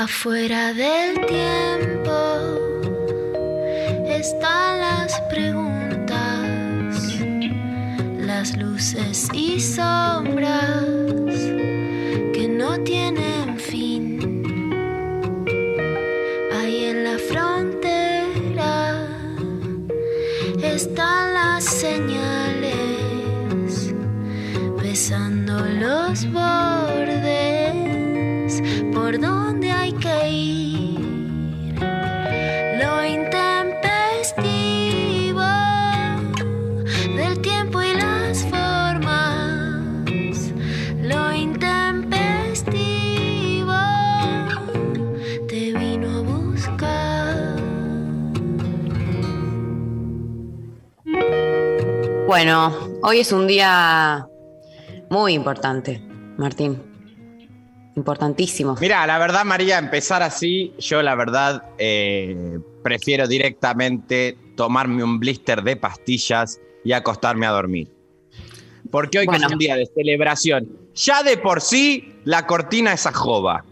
Afuera del tiempo están las preguntas, las luces y sombras Bueno, hoy es un día muy importante, Martín. Importantísimo. Mira, la verdad, María, empezar así, yo la verdad eh, prefiero directamente tomarme un blister de pastillas y acostarme a dormir. Porque hoy que es un día de celebración, ya de por sí la cortina es ajoba.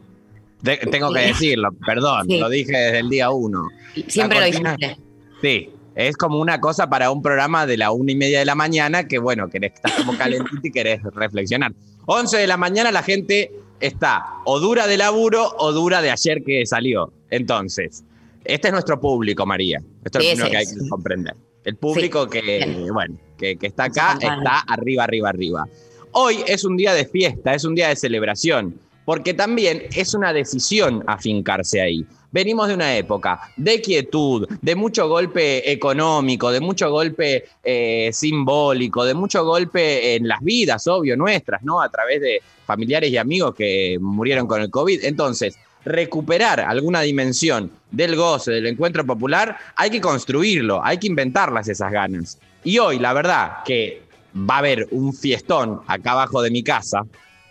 De- tengo que decirlo, perdón, Sí. lo dije desde el día uno. Siempre lo dijiste. Sí, es como una cosa para un programa de la una y media de la mañana que, bueno, que estás como calentito y querés reflexionar. 11 de la mañana la gente está o dura de laburo o dura de ayer que salió. Entonces, este es nuestro público, María. Esto es lo que hay que comprender. El público que, bueno, que, que está acá está arriba, arriba, arriba. Hoy es un día de fiesta, es un día de celebración, porque también es una decisión afincarse ahí. Venimos de una época de quietud, de mucho golpe económico, de mucho golpe eh, simbólico, de mucho golpe en las vidas, obvio, nuestras, ¿no? A través de familiares y amigos que murieron con el COVID. Entonces, recuperar alguna dimensión del goce, del encuentro popular, hay que construirlo, hay que inventarlas esas ganas. Y hoy, la verdad, que va a haber un fiestón acá abajo de mi casa,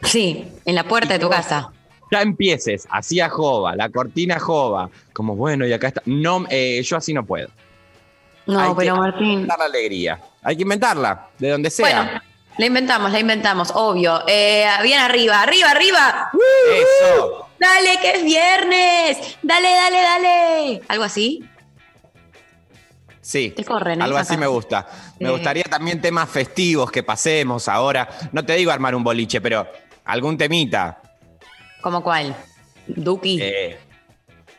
Sí, en la puerta de tu casa. Ya empieces así a jova, la cortina jova, como bueno, y acá está. No, eh, yo así no puedo. No, Hay que pero Martín. inventar la alegría. Hay que inventarla, de donde sea. Bueno, la inventamos, la inventamos, obvio. Eh, bien arriba, arriba, arriba. Eso. Dale, que es viernes. Dale, dale, dale. ¿Algo así? Sí. Te corren, ¿eh? Algo así me gusta. Me Eh. gustaría también temas festivos que pasemos ahora. No te digo armar un boliche, pero algún temita. ¿Cómo cuál? Duki. Eh,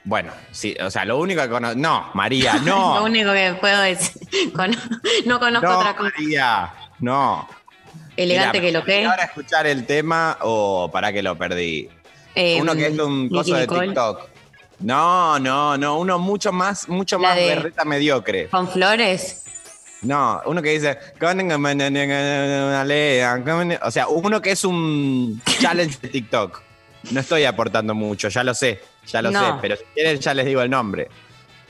bueno, sí, o sea, lo único que conozco. No, María, Lo no. único que puedo decir. Con- no conozco no, otra cosa. María, no. Elegante Mirá, que lo que. ¿Ahora escuchar el tema o para que lo perdí? Eh, uno que es un coso de Nicole. TikTok. No, no, no, uno mucho más, mucho La más de- berreta mediocre. Con flores. No, uno que dice, o sea, uno que es un challenge de TikTok. No estoy aportando mucho, ya lo sé, ya lo No. sé, pero si quieren ya les digo el nombre.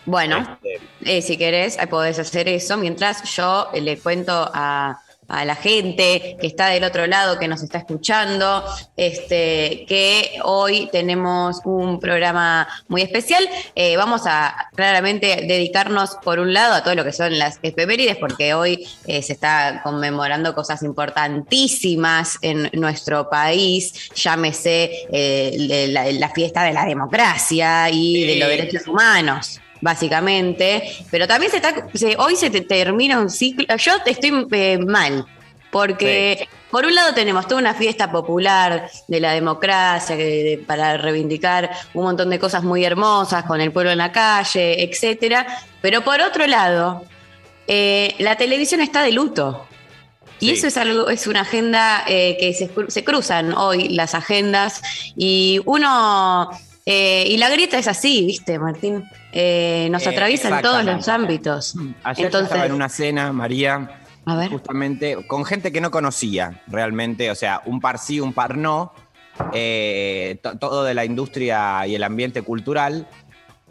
Bueno, Este, eh, si querés, podés hacer eso mientras yo eh, le cuento a, a la gente que está del otro lado, que nos está escuchando, este, que hoy tenemos un programa muy especial. Eh, vamos a claramente dedicarnos, por un lado, a todo lo que son las efemérides, porque hoy eh, se está conmemorando cosas importantísimas en nuestro país, llámese eh, la, la fiesta de la democracia y de los derechos humanos básicamente, pero también se está, se- hoy se te termina un ciclo, yo estoy eh, mal, porque por un lado tenemos toda una fiesta popular de la democracia de- para reivindicar un montón de cosas muy hermosas con el pueblo en la calle, etcétera, pero por otro lado, eh, la televisión está de luto. Y Sí. eso es algo, es una agenda eh, que se, se cruzan hoy las agendas y uno eh, y la grieta es así, ¿viste, Martín? Eh, nos Eh, atraviesa en todos los ámbitos. Ayer Entonces, estaba en una cena, María, a ver, justamente con gente que no conocía realmente, o sea, un par sí, un par no, eh, to- todo de la industria y el ambiente cultural.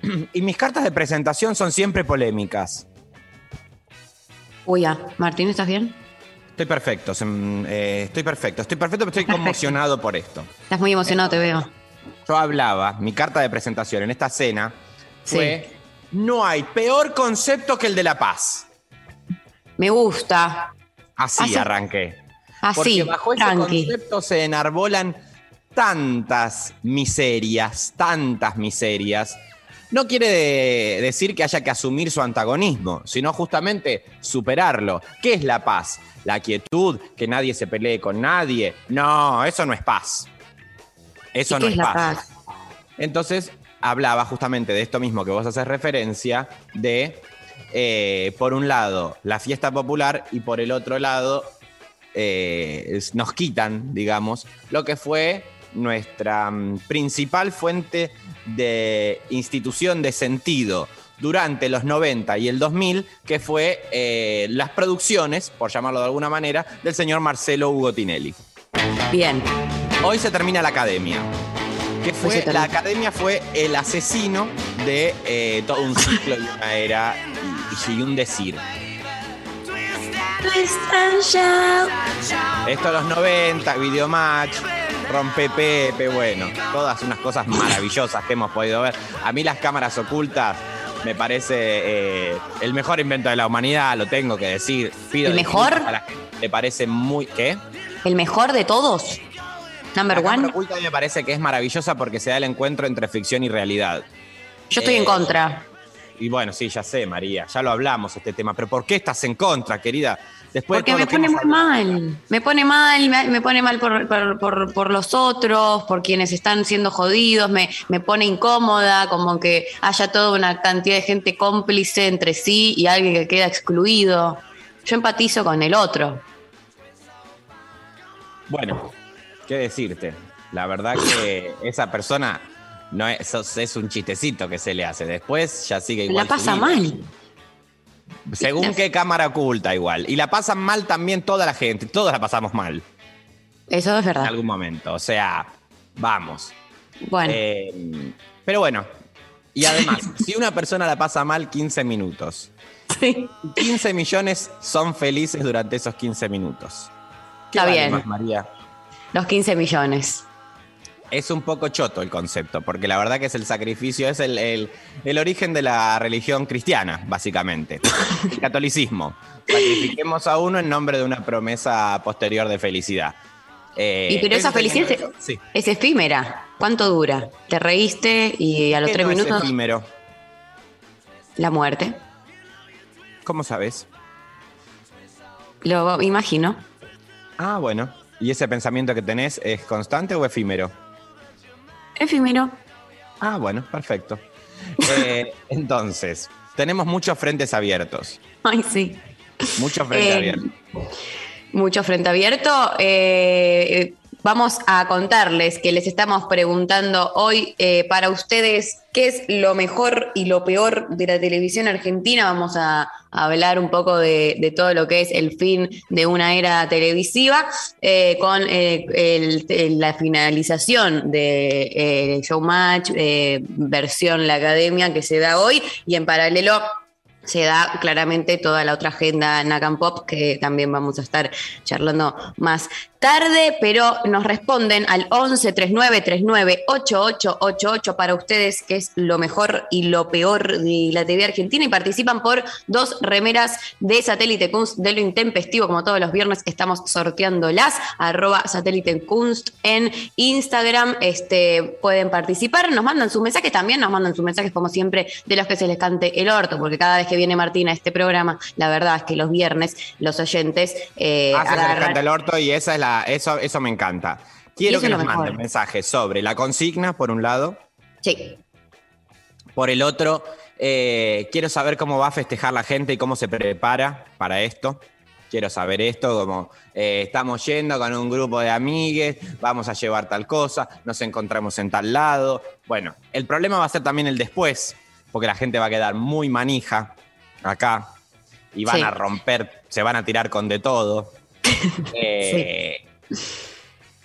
Y mis cartas de presentación son siempre polémicas. uy, ya, Martín, ¿estás bien? Estoy perfecto, estoy perfecto, estoy perfecto, pero estoy conmocionado por esto. Estás muy emocionado, te veo. Yo hablaba, mi carta de presentación en esta cena fue, no hay peor concepto que el de la paz. Me gusta. Así Así. arranqué. Así, Porque bajo ese tranqui. concepto se enarbolan tantas miserias, tantas miserias, no quiere de- decir que haya que asumir su antagonismo, sino justamente superarlo. ¿Qué es la paz? La quietud, que nadie se pelee con nadie. No, eso no es paz. Eso ¿Y no es es paz. paz? Entonces hablaba justamente de esto mismo que vos haces referencia, de, eh, por un lado, la fiesta popular y por el otro lado, eh, nos quitan, digamos, lo que fue nuestra mm, principal fuente de institución de sentido durante los 90 y el 2000, que fue eh, las producciones, por llamarlo de alguna manera, del señor Marcelo Hugo Tinelli. Bien. Hoy se termina la academia. Que fue, la academia fue el asesino de eh, todo un ciclo y una era y, y un decir. Esto a los 90, Videomatch, Rompe Pepe, bueno, todas unas cosas maravillosas que hemos podido ver. A mí las cámaras ocultas me parece eh, el mejor invento de la humanidad, lo tengo que decir. Pido ¿El mejor? disculpas a la gente, Me parece muy... ¿Qué? ¿El mejor de todos? Number La one. oculta me parece que es maravillosa porque se da el encuentro entre ficción y realidad. Yo estoy Eh, en contra. Y bueno, sí, ya sé, María, ya lo hablamos este tema, pero ¿por qué estás en contra, querida? Después Porque me pone muy mal. Me pone mal, me, me pone mal por, por- por- por los otros, por quienes están siendo jodidos, me, me pone incómoda, como que haya toda una cantidad de gente cómplice entre sí y alguien que queda excluido. Yo empatizo con el otro. Bueno, ¿qué decirte? La verdad que esa persona no es, es- un chistecito que se le hace. Después ya sigue igual. La pasa mal. Según qué cámara oculta, igual. Y la pasan mal también toda la gente. Todos la pasamos mal Eso es en verdad. algún momento. O sea, vamos. Bueno, Eh, pero bueno. Y además, si una persona la pasa mal 15 minutos, sí. 15 millones son felices durante esos 15 minutos. ¿Qué Está vale bien. más, María? Los 15 millones. Es un poco choto el concepto, porque la verdad que es el sacrificio, es el, el- el origen de la religión cristiana, básicamente. El catolicismo. Sacrifiquemos a uno en nombre de una promesa posterior de felicidad. Eh, Y pero esa felicidad es, eso, sí. es efímera. ¿Cuánto dura? Te reíste y a los ¿Qué tres no es minutos efímero? la muerte. ¿Cómo sabes? Lo imagino. Ah, bueno. ¿Y ese pensamiento que tenés es constante o efímero? Efímero. Ah, bueno, perfecto. Eh, entonces, tenemos muchos frentes abiertos. Ay, sí. Muchos frentes Eh, abiertos. Mucho frente abierto. Eh, vamos a contarles que les estamos preguntando hoy eh, para ustedes qué es lo mejor y lo peor de la televisión argentina. Vamos a, hablar un poco de, todo lo que es el fin de una era televisiva eh, con eh, la finalización de Showmatch, versión La Academia que se da hoy y en paralelo se da claramente toda la otra agenda Nakam Pop que también vamos a estar charlando más tarde, pero nos responden al 11 39 39 8888 para ustedes que es lo mejor y lo peor de la TV argentina y participan por dos remeras de Satélite Kunst de lo intempestivo como todos los viernes estamos sorteándolas arroba Satélite Kunst en Instagram este, pueden participar, nos mandan sus mensajes también nos mandan sus mensajes como siempre de los que se les cante el orto porque cada vez que viene Martina a este programa la verdad es que los viernes los oyentes eh, Ah, se les canta el orto y esa es la, eso, eso me encanta. Quiero que nos manden mensajes sobre la consigna, por un lado. Sí. Por el otro, eh, quiero saber cómo va a festejar la gente y cómo se prepara para esto. Quiero saber esto, como eh, estamos yendo con un grupo de amigues, vamos a llevar tal cosa, nos encontramos en tal lado. Bueno, el problema va a ser también el después, porque la gente va a quedar muy manija acá y van Sí. a romper, se van a tirar con de todo. Eh,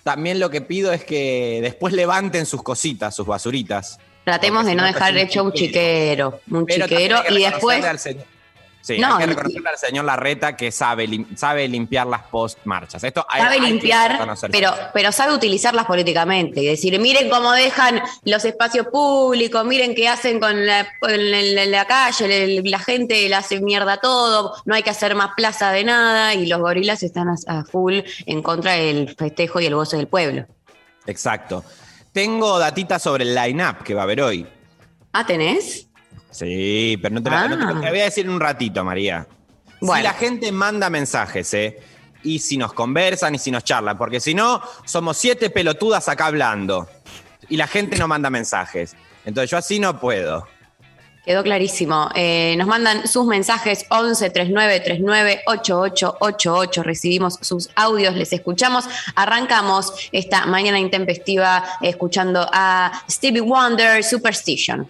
También lo que pido es que después levanten sus cositas, sus basuritas. Tratemos de no dejar hecho un chiquero, un chiquero y después reconocerle al señor- Sí, no, hay que reconocerle al señor Larreta que sabe, sabe limpiar las post-marchas. Esto hay, sabe hay limpiar, pero, pero sabe utilizarlas políticamente y decir, miren cómo dejan los espacios públicos, miren qué hacen con la, la, calle, la, gente le hace mierda todo, no hay que hacer más plaza de nada y los gorilas están a, full en contra del festejo y el gozo del pueblo. Exacto. Tengo datitas sobre el line-up que va a haber hoy. Ah, ¿tenés? Sí, pero no te, ah. voy a decir en un ratito, María. Si la gente manda mensajes, ¿eh? Y si nos conversan y si nos charlan, porque si no, somos siete pelotudas acá hablando. Y la gente no manda mensajes. Entonces yo así no puedo. Quedó clarísimo. Eh, nos mandan sus mensajes 11 39 39 8888. Recibimos sus audios, les escuchamos. Arrancamos esta mañana intempestiva escuchando a Stevie Wonder Superstition.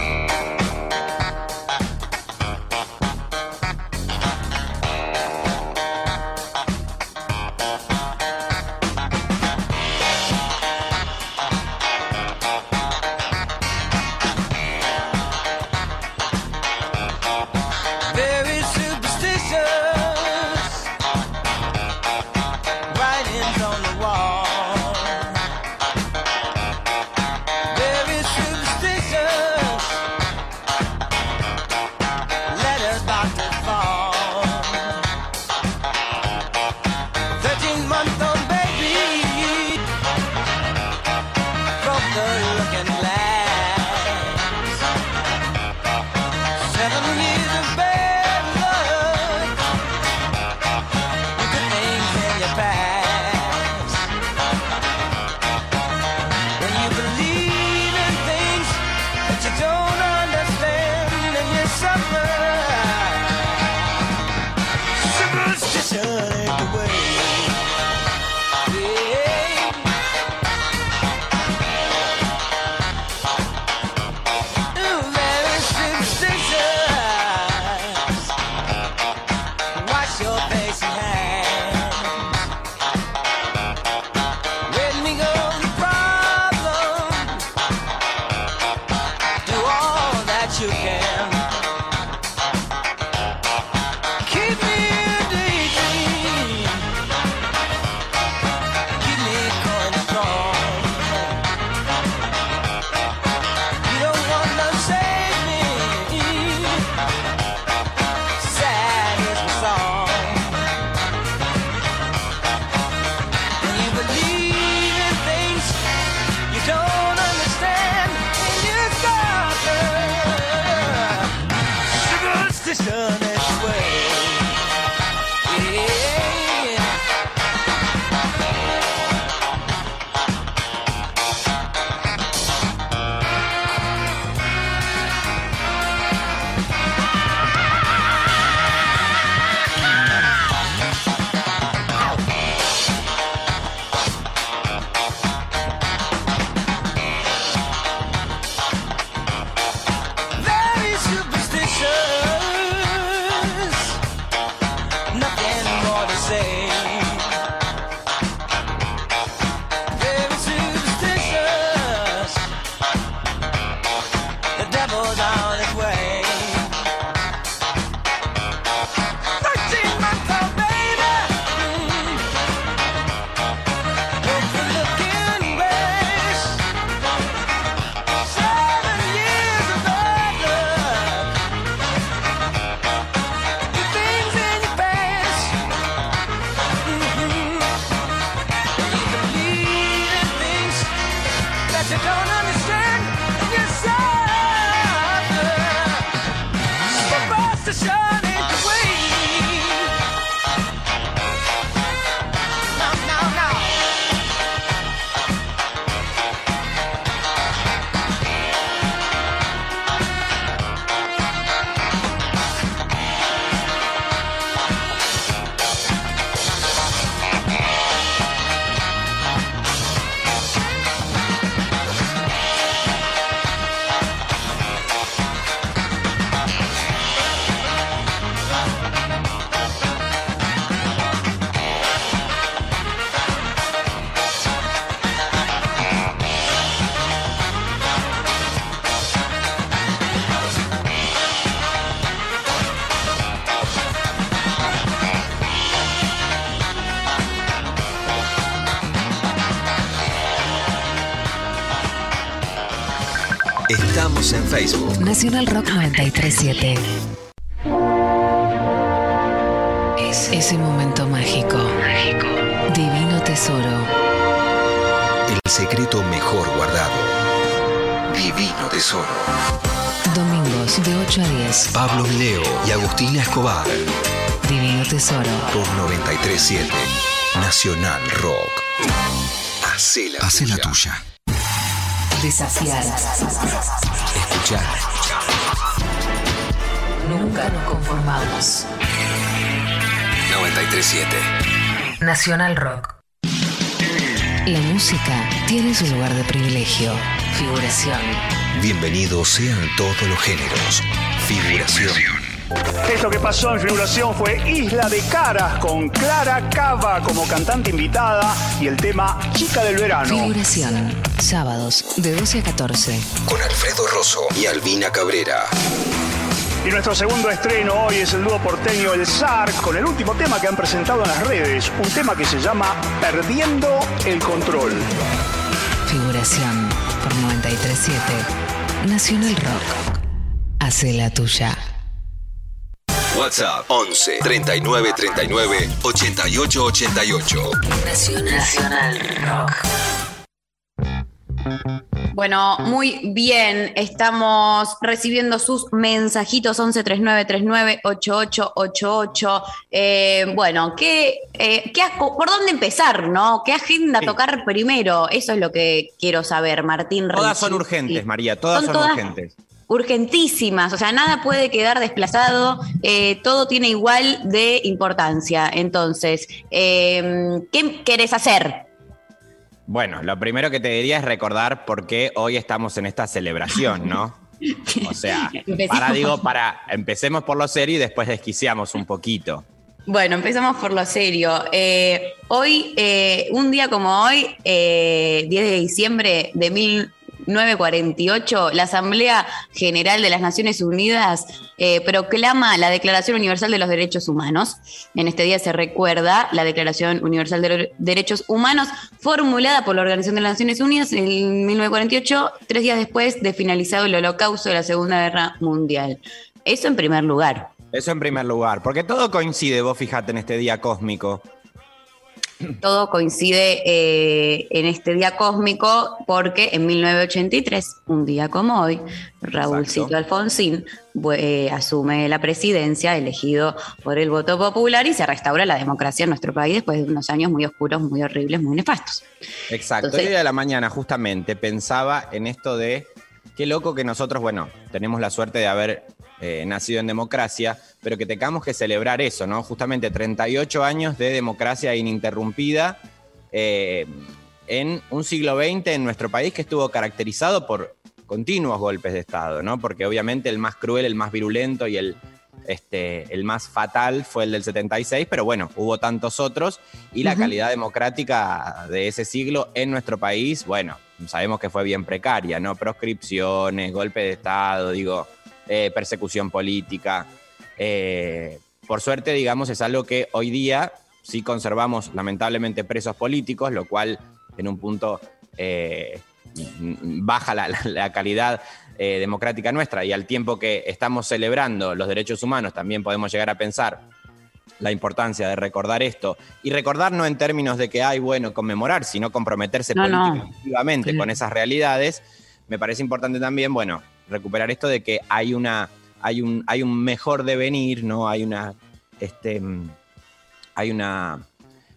Nacional Rock 937. Es ese momento mágico. Divino tesoro. El secreto mejor guardado. Divino Tesoro. Domingos de 8 a 10. Pablo Mileo y Agustina Escobar. Divino tesoro. Por 937. Nacional Rock. Hacé la Hace la tuya. tuya. Desafiar. Escuchar. Nunca nos conformamos. 937. Nacional Rock. La música tiene su lugar de privilegio. Figuración. Bienvenidos sean todos los géneros. Figuración. Esto que pasó en figuración fue Isla de Caras con Clara Cava como cantante invitada y el tema Chica del Verano. Figuración. Sábados de 12 a 14. Con Alfredo Rosso y Albina Cabrera. Y nuestro segundo estreno hoy es el dúo porteño El Zar con el último tema que han presentado en las redes, un tema que se llama Perdiendo el Control. Figuración por 937. Nacional Rock. Hace la tuya. WhatsApp 11 39 39 88 88. Nacional Rock. Bueno, muy bien. Estamos recibiendo sus mensajitos 1139398888. Eh, bueno, ¿qué, eh, qué ¿por dónde empezar, no? ¿Qué agenda Sí. tocar primero? Eso es lo que quiero saber, Martín. Todas son urgentes, María, todas son, todas urgentes. Urgentísimas, o sea, nada puede quedar desplazado, eh, todo tiene igual de importancia. Entonces, eh, ¿qué querés hacer? Bueno, lo primero que te diría es recordar por qué hoy estamos en esta celebración, ¿no? O sea, para digo, para empecemos por lo serio y después desquiciamos un poquito. Bueno, empezamos por lo serio. Eh, hoy, eh, un día como hoy, eh, 10 de diciembre de 1948, la Asamblea General de las Naciones Unidas eh, proclama la Declaración Universal de los Derechos Humanos. En este día se recuerda la Declaración Universal de los Derechos Humanos formulada por la Organización de las Naciones Unidas en 1948, tres días después de finalizado el holocausto de la Segunda Guerra Mundial. Eso en primer lugar. Eso en primer lugar, porque todo coincide, vos fijate, en este día cósmico. Todo coincide eh, en este día cósmico porque en 1983, un día como hoy, Raúlcito Exacto. Alfonsín eh, asume la presidencia elegido por el voto popular y se restaura la democracia en nuestro país después de unos años muy oscuros, muy horribles, muy nefastos. Exacto. Entonces- Hoy día de la mañana, justamente, pensaba en esto de qué loco que nosotros, bueno, tenemos la suerte de haber eh, nacido en democracia, pero que tengamos que celebrar eso, ¿no? Justamente 38 años de democracia ininterrumpida eh, en un siglo XX en nuestro país que estuvo caracterizado por continuos golpes de Estado, ¿no? Porque obviamente el más cruel, el más virulento y el, este, el más fatal fue el del 76, pero bueno, hubo tantos otros y la calidad democrática de ese siglo en nuestro país, bueno, sabemos que fue bien precaria, ¿no? Proscripciones, golpe de Estado, digo, eh, persecución política. Eh, por suerte, digamos, es algo que hoy día sí conservamos lamentablemente presos políticos, lo cual en un punto eh, baja la, calidad democrática nuestra y al tiempo que estamos celebrando los derechos humanos también podemos llegar a pensar la importancia de recordar esto. Y recordar no en términos de que hay bueno conmemorar, sino comprometerse No, políticamente con esas realidades. Me parece importante también, bueno, recuperar esto de que hay una hay un hay un mejor devenir, no hay una este hay una,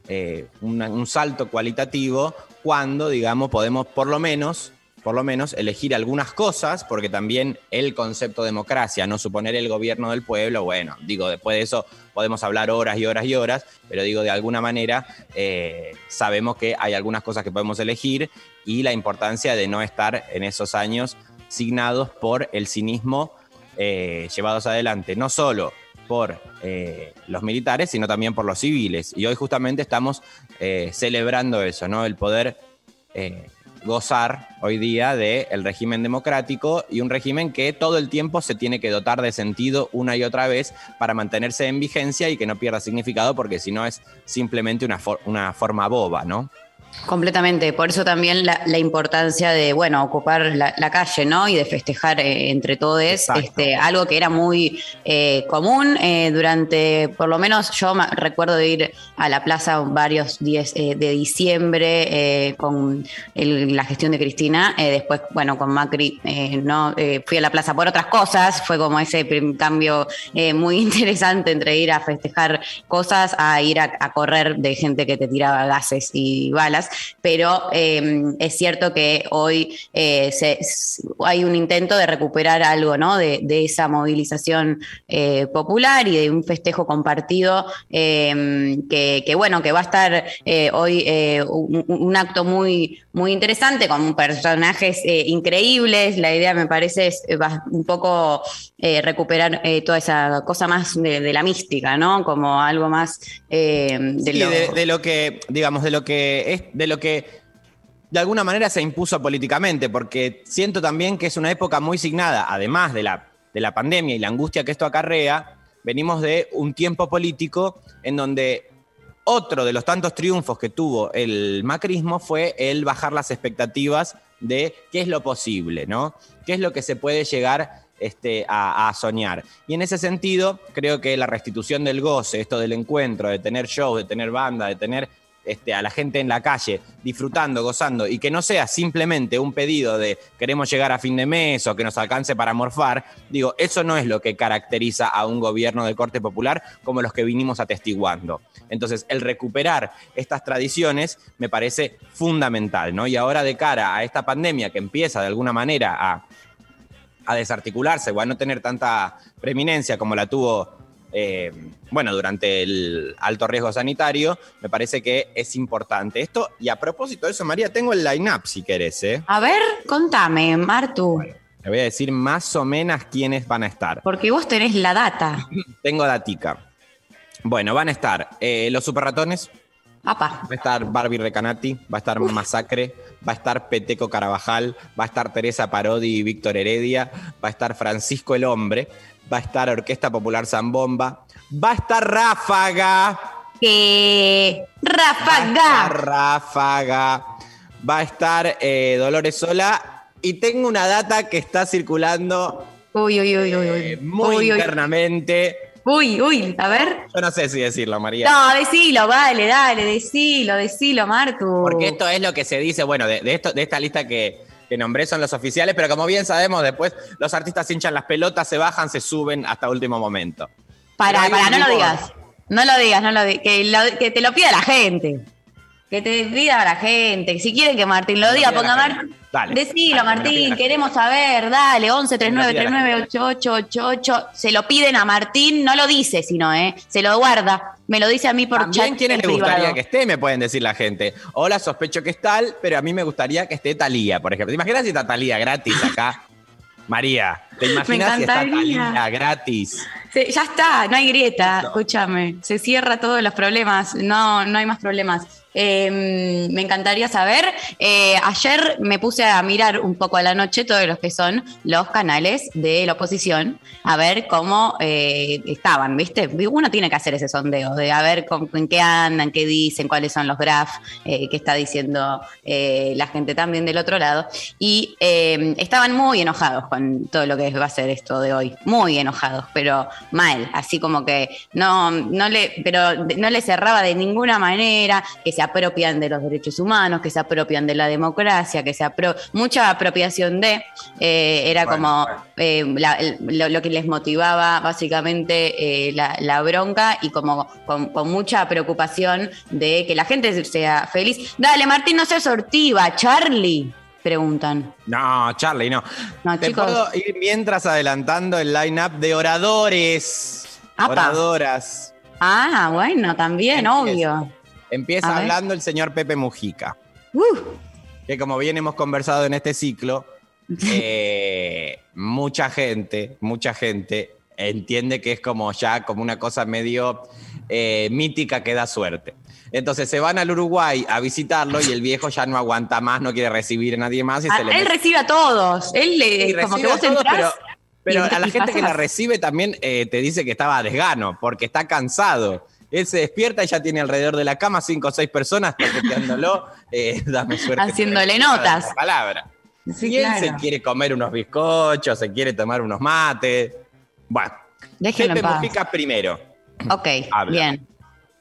eh, una- un salto cualitativo cuando, digamos, podemos por lo menos por lo menos elegir algunas cosas, porque también el concepto democracia, no suponer el gobierno del pueblo, bueno, digo, después de eso podemos hablar horas y horas y horas, pero digo, de alguna manera eh, sabemos que hay algunas cosas que podemos elegir y la importancia de no estar en esos años signados por el cinismo eh, llevados adelante, no solo por eh, los militares, sino también por los civiles. Y hoy justamente estamos celebrando eso, ¿no? El poder gozar hoy día del régimen democrático y un régimen que todo el tiempo se tiene que dotar de sentido una y otra vez para mantenerse en vigencia y que no pierda significado porque si no es simplemente una, una forma boba, ¿no? Completamente, por eso también la, la importancia de, bueno, ocupar la, la calle, ¿no? Y de festejar eh, entre todos, este, algo que era muy eh, común eh, durante, por lo menos yo me- recuerdo de ir a la plaza varios días eh, de diciembre eh, con el- la gestión de Cristina, después, bueno, con Macri, eh, no fui a la plaza por otras cosas, fue como ese cambio eh, muy interesante entre ir a festejar cosas a ir a, a correr de gente que te tiraba gases y balas, pero eh, es cierto que hoy eh, se- hay un intento de recuperar algo, ¿no? De, de esa movilización eh, popular y de un festejo compartido eh, que, que, bueno, que va a estar eh, hoy un, un acto muy, muy interesante con personajes increíbles. La idea me parece es un poco recuperar toda esa cosa más de, de la mística, ¿no? Como algo más de, Sí, lo, de, de lo que, digamos, de lo que es, de lo que de alguna manera se impuso políticamente, porque siento también que es una época muy signada, además de la, de la pandemia y la angustia que esto acarrea, venimos de un tiempo político en donde otro de los tantos triunfos que tuvo el macrismo fue el bajar las expectativas de qué es lo posible, ¿no? ¿Qué es lo que se puede llegar este, a, a soñar? Y en ese sentido, creo que la restitución del goce, esto del encuentro, de tener shows, de tener banda, de tener este, a la gente en la calle disfrutando, gozando, y que no sea simplemente un pedido de queremos llegar a fin de mes o que nos alcance para morfar, digo, eso no es lo que caracteriza a un gobierno de corte popular como los que vinimos atestiguando. Entonces, el recuperar estas tradiciones me parece fundamental, ¿no? Y ahora de cara a esta pandemia que empieza de alguna manera a, a desarticularse o a no tener tanta preeminencia como la tuvo, eh, bueno, durante el alto riesgo sanitario, me parece que es importante esto. Y a propósito de eso, María, tengo el line-up si querés, ¿eh? A ver, contame, Martu, Te voy a decir más o menos quiénes van a estar. porque vos tenés la data. Tengo datica. Bueno, van a estar eh, los super ratones, Apa. Va a estar Barbie Recanati, va a estar Masacre, va a estar Peteco Carabajal, va a estar Teresa Parodi y Víctor Heredia, va a estar Francisco el Hombre, va a estar Orquesta Popular Zambomba, va a estar Ráfaga, Que va a estar Ráfaga. Ráfaga, va a estar eh, Dolores Sola y tengo una data que está circulando Uy, uy, uy, uy, eh, uy. muy Uy, uy. internamente. Uy, uy, a ver. Yo no sé si decirlo, María. No, decilo, vale, dale, decilo, decilo, Martu. Porque esto es lo que se dice, bueno, de, de esto, de esta lista que, que nombré son los oficiales, pero como bien sabemos, después los artistas hinchan las pelotas, se bajan, se suben hasta último momento. Para, para, no lo digas. No lo digas, no lo digas. Que, que te lo pida la gente. Que te pida la gente. Si quieren que Martín lo diga, ponga Martín. Dale. Decilo, Dale, Martín, la queremos saber. Dale, 11 39 Que lo pida la 39 8888. Se lo piden a Martín, no lo dice, sino, ¿eh? Se lo guarda. Me lo dice a mí por También chat. en le gustaría privado. que esté, me pueden decir la gente. Hola, sospecho que es tal, pero a mí me gustaría que esté Talía, por ejemplo. ¿Te imaginas si está Talía gratis acá? María, ¿te imaginas si está. Talía gratis? Ya está, no hay grieta, escúchame. Se cierra todos los problemas, no, no hay más problemas. Eh, me encantaría saber. eh, ayer me puse a mirar un poco a la noche todos los que son los canales de la oposición, a ver cómo eh, estaban, ¿viste? Uno tiene que hacer ese sondeo de a ver con, en qué andan, qué dicen, cuáles son los graphs eh, que está diciendo la gente también del otro lado. Y eh, estaban muy enojados con todo lo que va a ser esto de hoy. Muy enojados, pero mal. Así como que no, no le, pero no le cerraba de ninguna manera, que se apropian de los derechos humanos, que se apropian de la democracia, que se apro mucha apropiación de, eh, era Bueno, como bueno. eh, la- lo, lo que les motivaba básicamente eh, la, la bronca y como con, con mucha preocupación de que la gente sea feliz. Dale, Martín, no seas sortiva, Charlie, preguntan. No, Charlie, no. No, Te chicos. puedo ir mientras adelantando el line-up de oradores. Apa. Oradoras. Ah, bueno, también, Empieza. obvio. Empieza A ver. hablando el señor Pepe Mujica. Uh, que como bien hemos conversado en este ciclo, eh, mucha gente, mucha gente entiende que es como ya como una cosa medio eh, mítica que da suerte. Entonces se van al Uruguay a visitarlo y el viejo ya no aguanta más, no quiere recibir a nadie más y a- se le él recibe a todos. Él le, como que vos todos, entrás. pero, a la gente que la recibe también eh, te dice que estaba a desgano, porque está cansado. Él se despierta y ya tiene alrededor de la cama cinco o seis personas toqueteándolo. eh, dame suerte. Haciéndole notas. esa Palabra. Sí, y él claro. se quiere comer unos bizcochos, se quiere tomar unos mates. Bueno, Déjenlo Pepe. Mujica primero. Ok, Habla. bien.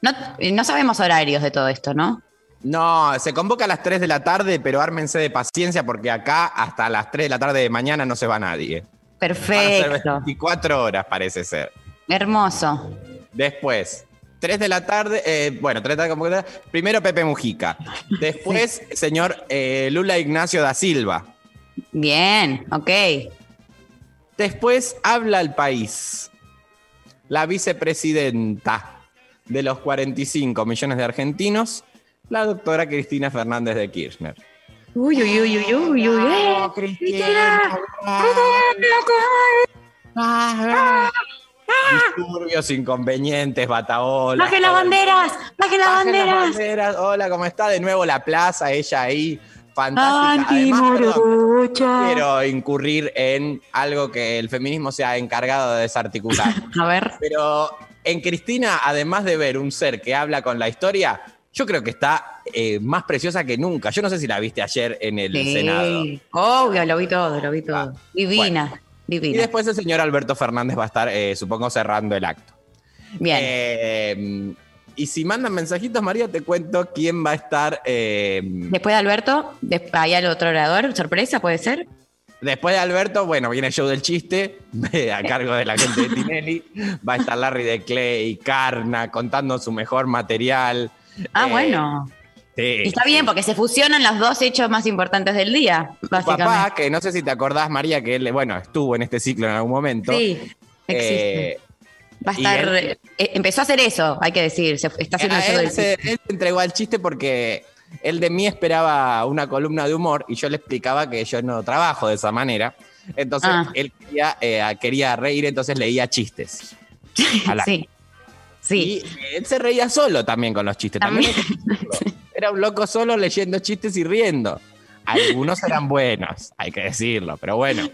No, no sabemos horarios de todo esto, ¿no? No, se convoca a las 3 de la tarde, pero ármense de paciencia porque acá hasta las 3 de la tarde de mañana no se va nadie. Van a ser Perfecto. 24 horas parece ser. Hermoso. Después, 3 de la tarde, eh, bueno, 3 de la tarde, primero Pepe Mujica. Después, señor eh, Lula Ignacio da Silva. Bien, ok. Después habla el país. La vicepresidenta de los 45 millones de argentinos, la doctora Cristina Fernández de Kirchner. Uy, uy, uy, uy, uy, uy. eh. Cristina. Disturbios, inconvenientes, bataola. Bajen las banderas, bajen las Bajen las banderas. banderas. Hola, ¿cómo está? De nuevo la plaza, ella ahí, fantástica. Además, perdón, quiero incurrir en algo que el feminismo se ha encargado de desarticular. A ver. Pero en Cristina, además de ver un ser que habla con la historia, yo creo que está eh, más preciosa que nunca. Yo no sé si la viste ayer en el Senado. Sí. Obvio, lo vi todo, lo vi todo. Ah, Divina, divina. después el señor Alberto Fernández va a estar, eh, supongo, cerrando el acto. Bien. Eh, y si mandan mensajitos, María, te cuento quién va a estar. eh, Después de Alberto, hay al otro orador, sorpresa, puede ser. después de Alberto, bueno, viene el show del chiste, a cargo de la gente de Tinelli. Va a estar Larry de Clay, Carna, contando su mejor material. Ah, Eh, bueno. Sí, Y está bien, porque se fusionan los dos hechos más importantes del día, básicamente. papá, que no sé si te acordás, María, que él, bueno, estuvo en este ciclo en algún momento. Sí, existe. Eh, Va a estar. él- eh, empezó a hacer eso, hay que decir. Se, está haciendo a el show él, del se, él entregó al chiste porque él de mí esperaba una columna de humor y yo le explicaba que yo no trabajo de esa manera. Entonces Ah. él quería, eh, quería reír, entonces leía chistes. Sí. Sí. Y él se reía solo también con los chistes. También era un loco solo leyendo chistes y riendo. Algunos eran buenos, hay que decirlo, pero bueno,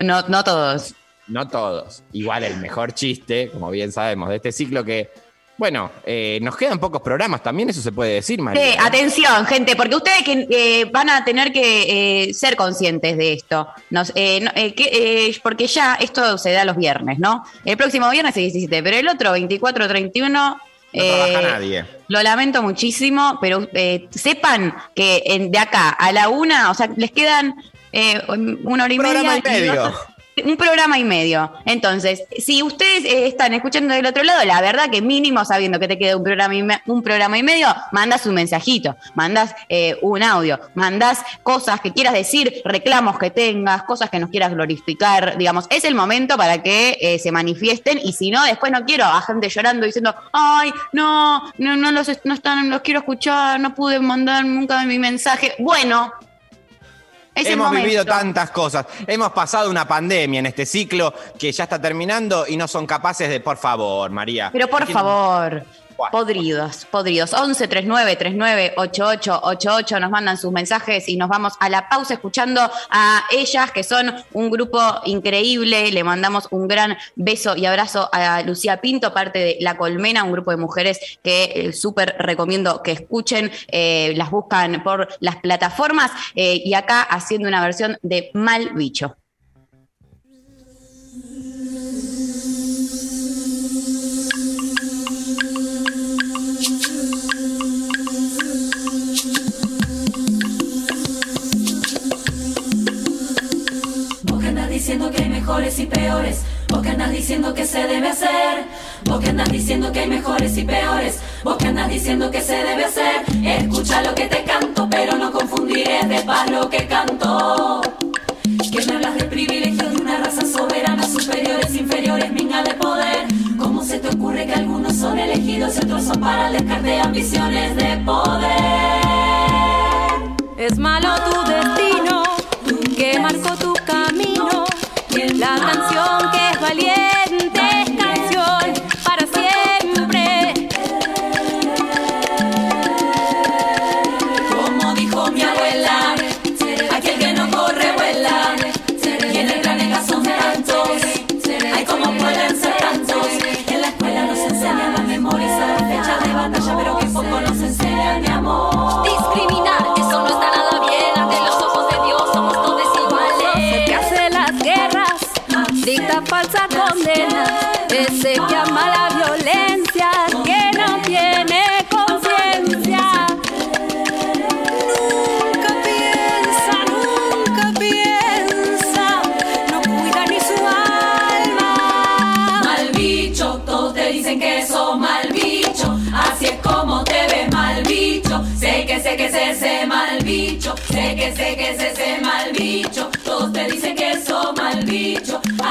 No, no todos. no todos. Igual el mejor chiste, como bien sabemos, de este ciclo que, bueno, eh, nos quedan pocos programas también, eso se puede decir, María. Sí, atención, gente, porque ustedes que, eh, van a tener que eh, ser conscientes de esto. Nos- no- que, porque ya esto se da los viernes, ¿no? El próximo viernes es 17, pero el otro, 24, 31. No eh, trabaja nadie. Lo lamento muchísimo, pero eh, sepan que en- de acá a la una, o sea, les quedan eh, una hora y media. y medio. dos- un programa y medio. Entonces, si ustedes eh, están escuchando del otro lado, la verdad que mínimo sabiendo que te queda un programa y, un programa y medio, mandas un mensajito, mandas eh, un audio, mandas cosas que quieras decir, reclamos que tengas, cosas que nos quieras glorificar, digamos, es el momento para que eh, se manifiesten y si no, después no quiero a gente llorando diciendo, ay, no, no, no los, no están, los quiero escuchar, no pude mandar nunca mi mensaje. Bueno. Es Hemos vivido tantas cosas. Hemos pasado una pandemia en este ciclo que ya está terminando y no son capaces de, por favor, María. Pero por favor, Buah. podridos, podridos. 11 39 39 88 88 nos mandan sus mensajes y nos vamos a la pausa escuchando a ellas, que son un grupo increíble. Le mandamos un gran beso y abrazo a Lucía Pinto, parte de La Colmena, un grupo de mujeres que eh, súper recomiendo que escuchen. Eh, las buscan por las plataformas eh, y acá haciendo una versión de Mal Bicho. Diciendo que hay mejores y peores. Vos que andas diciendo que se debe hacer. Vos que andas diciendo que hay mejores y peores. Vos que andas diciendo que se debe hacer. Escucha lo que te canto, pero no confundiré de paz lo que canto. Que me hablas de privilegio de una raza soberana, superiores, inferiores, minga de poder. ¿Cómo se te ocurre que algunos son elegidos y otros son para el descarte de ambiciones de poder? Es malo tu destino que marcó tu camino. La canción que es valiente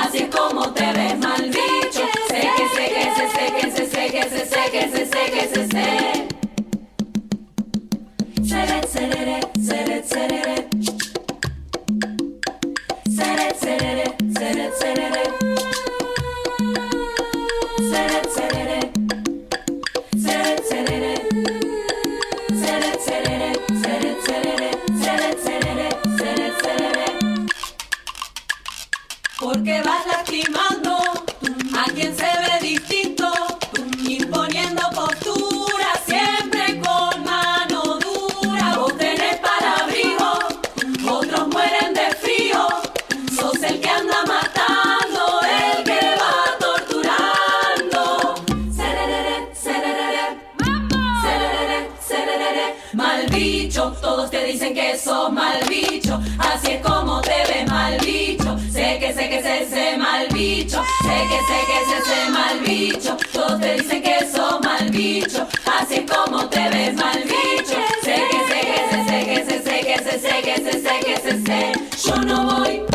así como te ves mal bicho. Sé que sé que sé que sé sé que sé sé que sé sé que sé sé. Seret serere seret serere. Seret serere seret serere. que se mal bicho. Todos te dicen que sos mal bicho. Así es como te ves mal bicho. Sé que sé que sé, sé que sé, sé que sé, que sé, que sé. Yo no voy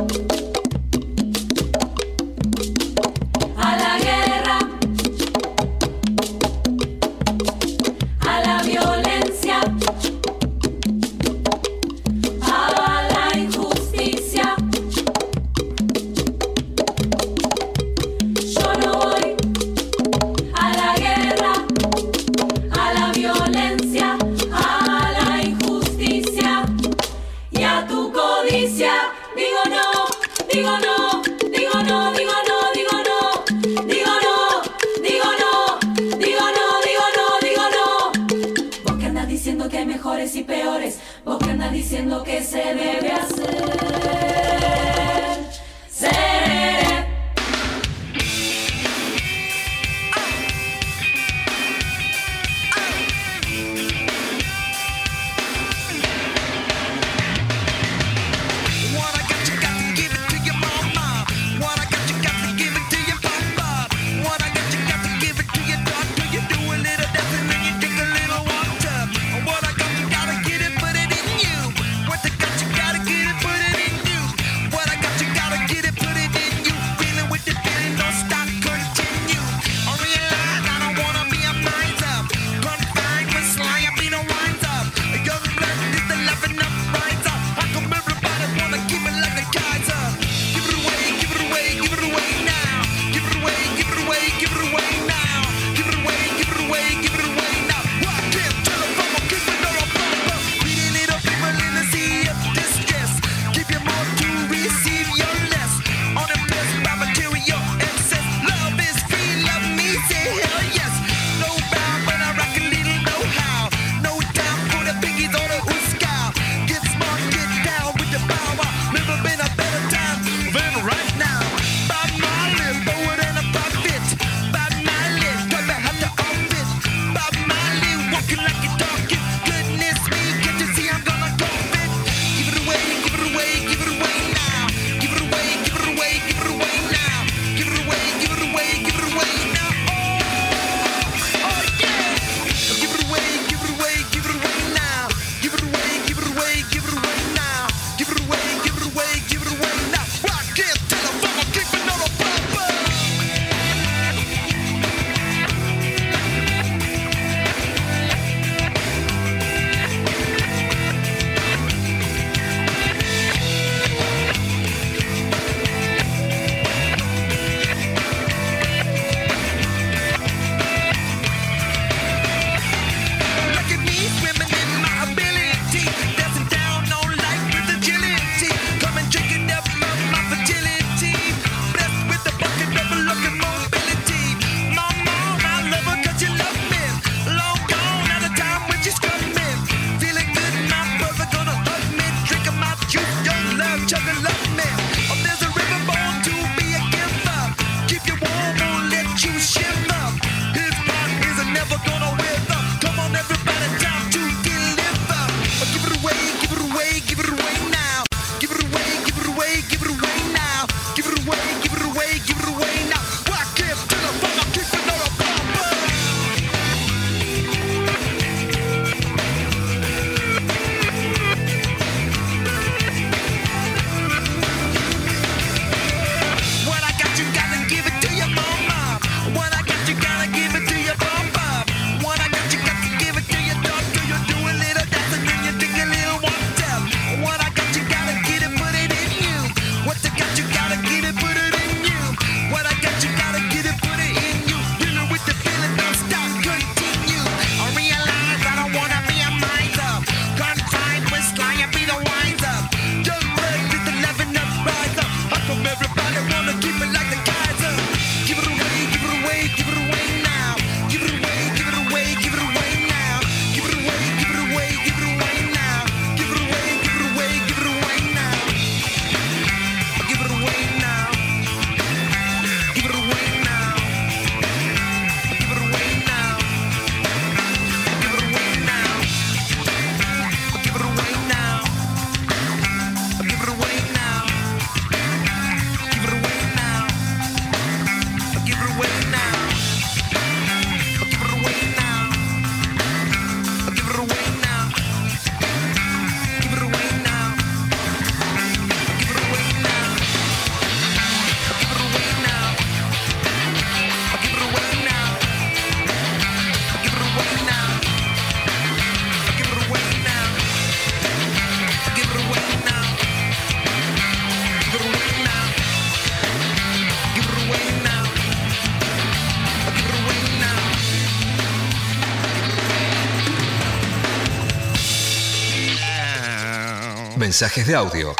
Mensajes de audio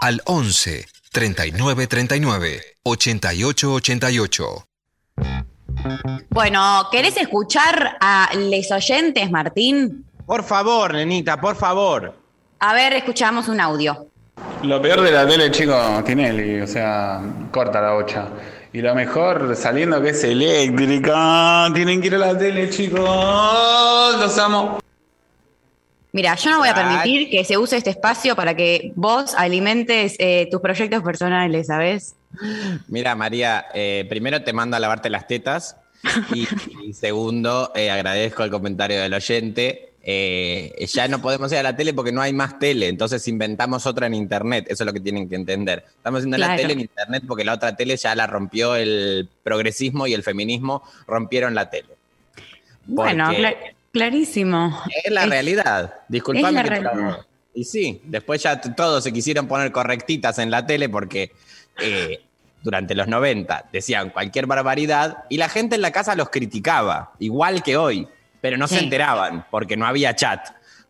al 11 39 39 88 88. Bueno, ¿querés escuchar a les oyentes, Martín? Por favor, nenita, por favor. A ver, escuchamos un audio. Lo peor de la tele, chico, Tinelli, o sea, corta la bocha. Y lo mejor, saliendo que es eléctrica, tienen que ir a la tele, chicos, los amo. Mira, yo no voy a permitir que se use este espacio para que vos alimentes eh, tus proyectos personales, ¿sabes? Mira, María, eh, primero te mando a lavarte las tetas y, y segundo, eh, agradezco el comentario del oyente. Ya no podemos ir a la tele porque no hay más tele, entonces inventamos otra en internet, eso es lo que tienen que entender. Estamos haciendo la Claro. tele en internet porque la otra tele ya la rompió el progresismo y el feminismo, rompieron la tele. Bueno, Porque cla- clarísimo. es la Es- realidad, disculpame que realidad. Y sí, después ya todos se quisieron poner correctitas en la tele porque eh, durante los 90 decían cualquier barbaridad y la gente en la casa los criticaba, igual que hoy, pero no se enteraban porque no había chat.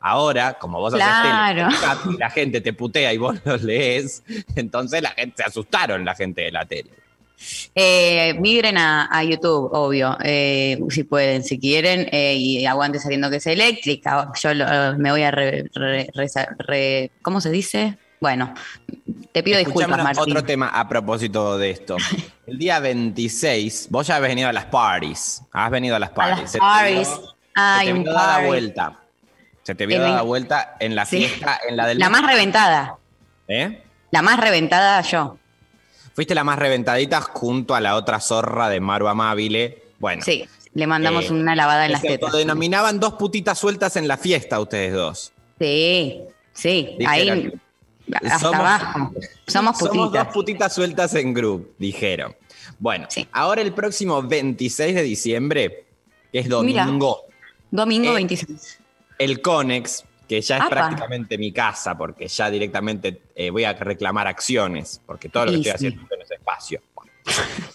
Ahora, como vos haces Claro. tele, chat y la gente te putea y vos los lees, entonces la gente se asustaron la gente de la tele. Eh, migren a, a YouTube, obvio, eh, si pueden, si quieren, eh, y aguante sabiendo que es eléctrica. Yo lo- me voy a re- re- reza- re- ¿Cómo se dice? Bueno, te pido disculpas, Martín. otro tema a propósito de esto. El día 26, vos ya has venido a las parties. Has venido a las A parties. las Se te vio- Ay, se te un vio dada vuelta. Se te vio El dada vuelta en la Sí. fiesta, en la del La más reventada, ¿Eh? la más reventada yo. Fuiste la más reventadita junto a la otra zorra de Maru Amabile. Bueno. Sí, le mandamos Eh, una lavada en las tetas. autodenominaban dos putitas sueltas en la fiesta, ustedes dos. Sí, sí, ahí hasta somos- abajo. Somos Somos putitas. dos putitas sueltas en group, dijeron. Bueno, Sí. ahora el próximo 26 de diciembre, que es Mira. domingo, Domingo Eh, 26. el Conex, que ya es Apa. prácticamente mi casa, porque ya directamente eh, voy a reclamar acciones, porque todo lo que Y estoy sí. haciendo en ese espacio.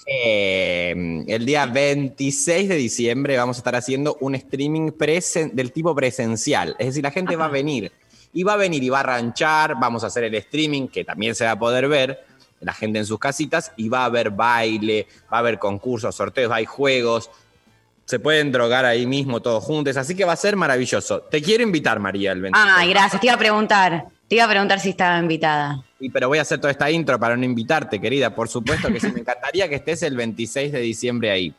Eh, el día 26 de diciembre vamos a estar haciendo un streaming presen- del tipo presencial. Es decir, la gente va a venir y va a venir y va a ranchar, vamos a hacer el streaming que también se va a poder ver, la gente en sus casitas, y va a haber baile, va a haber concursos, sorteos, hay juegos, se pueden drogar ahí mismo todos juntos, así que va a ser maravilloso. Te quiero invitar, María, el 26. Ay, gracias. Te iba a preguntar. Te iba a preguntar si estaba invitada. Y, pero voy a hacer toda esta intro para no invitarte, querida. Por supuesto que sí, me encantaría que estés el 26 de diciembre ahí.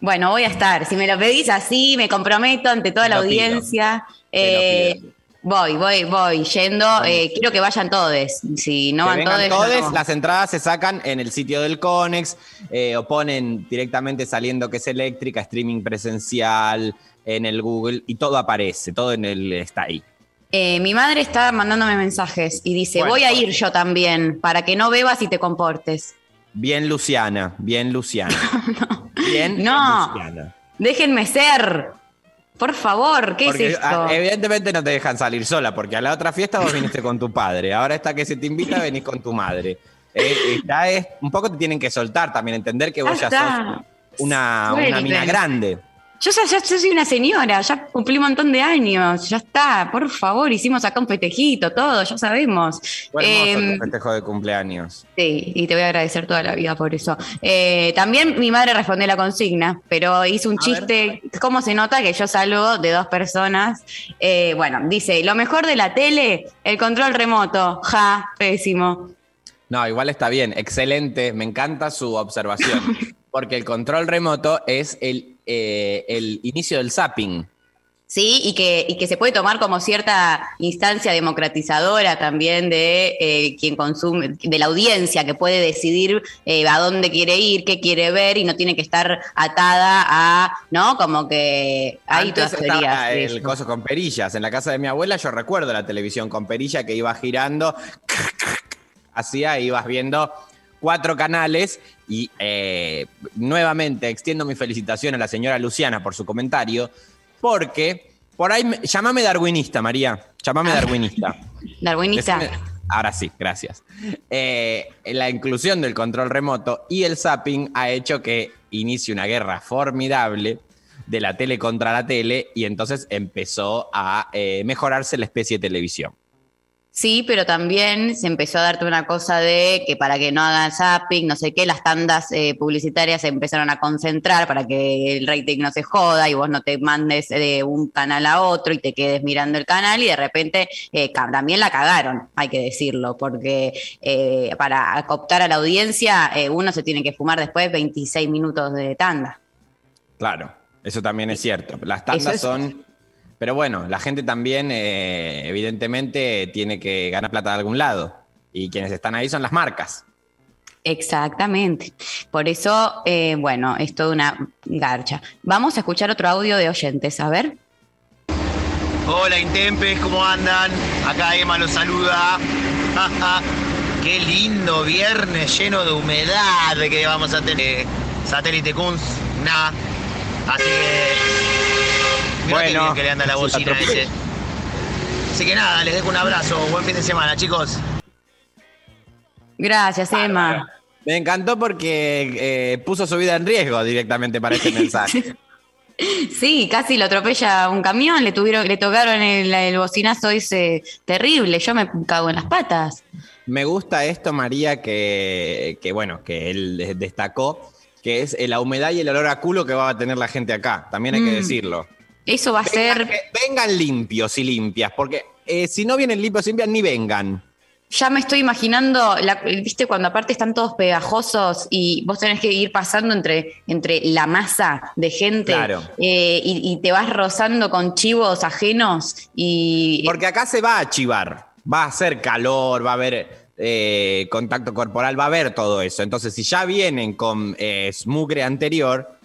Bueno, voy a estar. Si me lo pedís así, me comprometo ante toda Te la pido. audiencia. Eh, pido. Voy, voy, voy yendo. Eh, quiero que vayan todos. Si no que van todos, no. las entradas se sacan en el sitio del Conex, eh, o ponen directamente saliendo que es eléctrica, streaming presencial, en el Google, y todo aparece, todo en el está ahí. Eh, mi madre está mandándome mensajes y dice, Bueno, voy a ir yo también, para que no bebas y te comportes. Bien Luciana, bien Luciana. Bien No. Luciana. Déjenme ser. Por favor, ¿qué Porque es esto? ah, evidentemente no te dejan salir sola, porque a la otra fiesta vos viniste con tu padre. Ahora esta que se te invita, venís con tu madre. Eh, ya es, un poco te tienen que soltar también, entender que vos Ya ya, sos una, una mina grande. Yo ya, ya- yo soy una señora, ya cumplí un montón de años, ya está, por favor, hicimos acá un festejito, todo, ya sabemos. Fue hermoso tu festejo de cumpleaños. Sí, y te voy a agradecer toda la vida por eso. Eh, también mi madre respondió la consigna, pero hizo un chiste. ¿Cómo se nota que yo salgo de dos personas? Eh, bueno, dice, lo mejor de la tele, el control remoto. Ja, pésimo. No, igual está bien, excelente, me encanta su observación, porque el control remoto es el, eh, el inicio del zapping. Sí, y que, y que se puede tomar como cierta instancia democratizadora también de eh, quien consume, de la audiencia que puede decidir eh, a dónde quiere ir, qué quiere ver y no tiene que estar atada a, ¿no? Como que hay Antes todas teorías. el coso con perillas. En la casa de mi abuela yo recuerdo la televisión con perilla que iba girando, hacía, ibas viendo cuatro canales y eh, nuevamente extiendo mi felicitación a la señora Luciana por su comentario, porque por ahí, me- llamame darwinista, María, llamame darwinista. Darwinista. Decime- ahora sí, gracias. Eh, la inclusión del control remoto y el zapping ha hecho que inicie una guerra formidable de la tele contra la tele y entonces empezó a eh, mejorarse la especie de televisión. Sí, pero también se empezó a darte una cosa de que para que no hagan zapping, no sé qué, las tandas eh, publicitarias se empezaron a concentrar para que el rating no se joda y vos no te mandes de un canal a otro y te quedes mirando el canal y de repente eh, también la cagaron, hay que decirlo, porque eh, para acoptar a la audiencia eh, uno se tiene que fumar después 26 minutos de tanda. Claro, eso también es cierto. Las tandas es- son... Pero bueno, la gente también eh, evidentemente tiene que ganar plata de algún lado. Y quienes están ahí son las marcas. Exactamente. Por eso, eh, bueno, es toda una garcha. Vamos a escuchar otro audio de oyentes, a ver. Hola Intempes, ¿cómo andan? Acá Emma los saluda. Qué lindo viernes lleno de humedad que vamos a tener. Satélite Kunz, nada. Así que. Mirá qué Bueno, bien que le anda la bocina ese. Así que nada, les dejo un abrazo. Buen fin de semana, chicos. Gracias, Emma. Me encantó porque eh, puso su vida en riesgo directamente para este mensaje. Sí, casi lo atropella un camión, le tuvieron, le tocaron el, el bocinazo ese terrible, yo me cago en las patas. Me gusta esto, María, que, que, bueno, que él de- destacó, que es la humedad y el olor a culo que va a tener la gente acá. También hay que Mm. decirlo. Eso va a Vengan, ser, que- vengan limpios y limpias, porque eh, si no vienen limpios y limpias, ni vengan. ya me estoy imaginando, la- viste, cuando aparte están todos pegajosos y vos tenés que ir pasando entre, entre la masa de gente Claro. eh, y, y te vas rozando con chivos ajenos y Porque acá se va a chivar. Va a hacer calor, va a haber eh, contacto corporal, va a haber todo eso. Entonces, si ya vienen con eh, mugre anterior,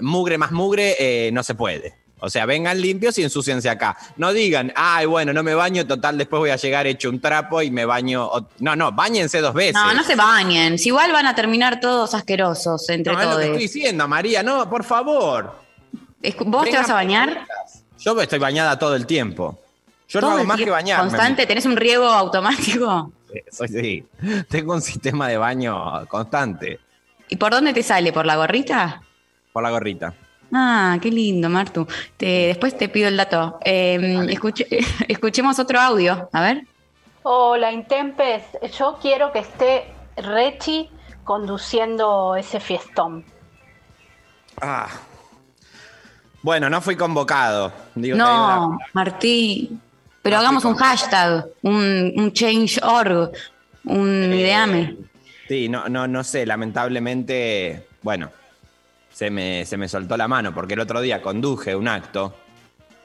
mugre más mugre, no se puede. O sea, vengan limpios y ensúciense acá. No digan, ay, bueno, no me baño, total, después voy a llegar hecho un trapo y me baño. ot-". No, no, bañense dos veces. no, no se bañen, si igual van a terminar todos asquerosos entre No, es lo todos. que estoy diciendo, María, no, por favor. ¿Vos te vas a bañar? Yo estoy bañada todo el tiempo. Yo no hago más que bañarme. Constante, ¿tenés un riego automático? Soy, sí. Tengo un sistema de baño constante ¿Y por dónde te sale? ¿Por la gorrita? por la gorrita. Ah, qué lindo, Martu. Te- después te pido el dato. Eh, escuche- escuchemos otro audio. A ver. Hola, Intempes. Yo quiero que esté Rechi conduciendo ese fiestón. Ah. Bueno, no fui convocado. Digo, te digo la No. Martí. Pero No, hagamos un hashtag, un, un change.org, un Eh, ideame. Sí, no, no, no sé, lamentablemente, bueno, se me, se me soltó la mano porque el otro día conduje un acto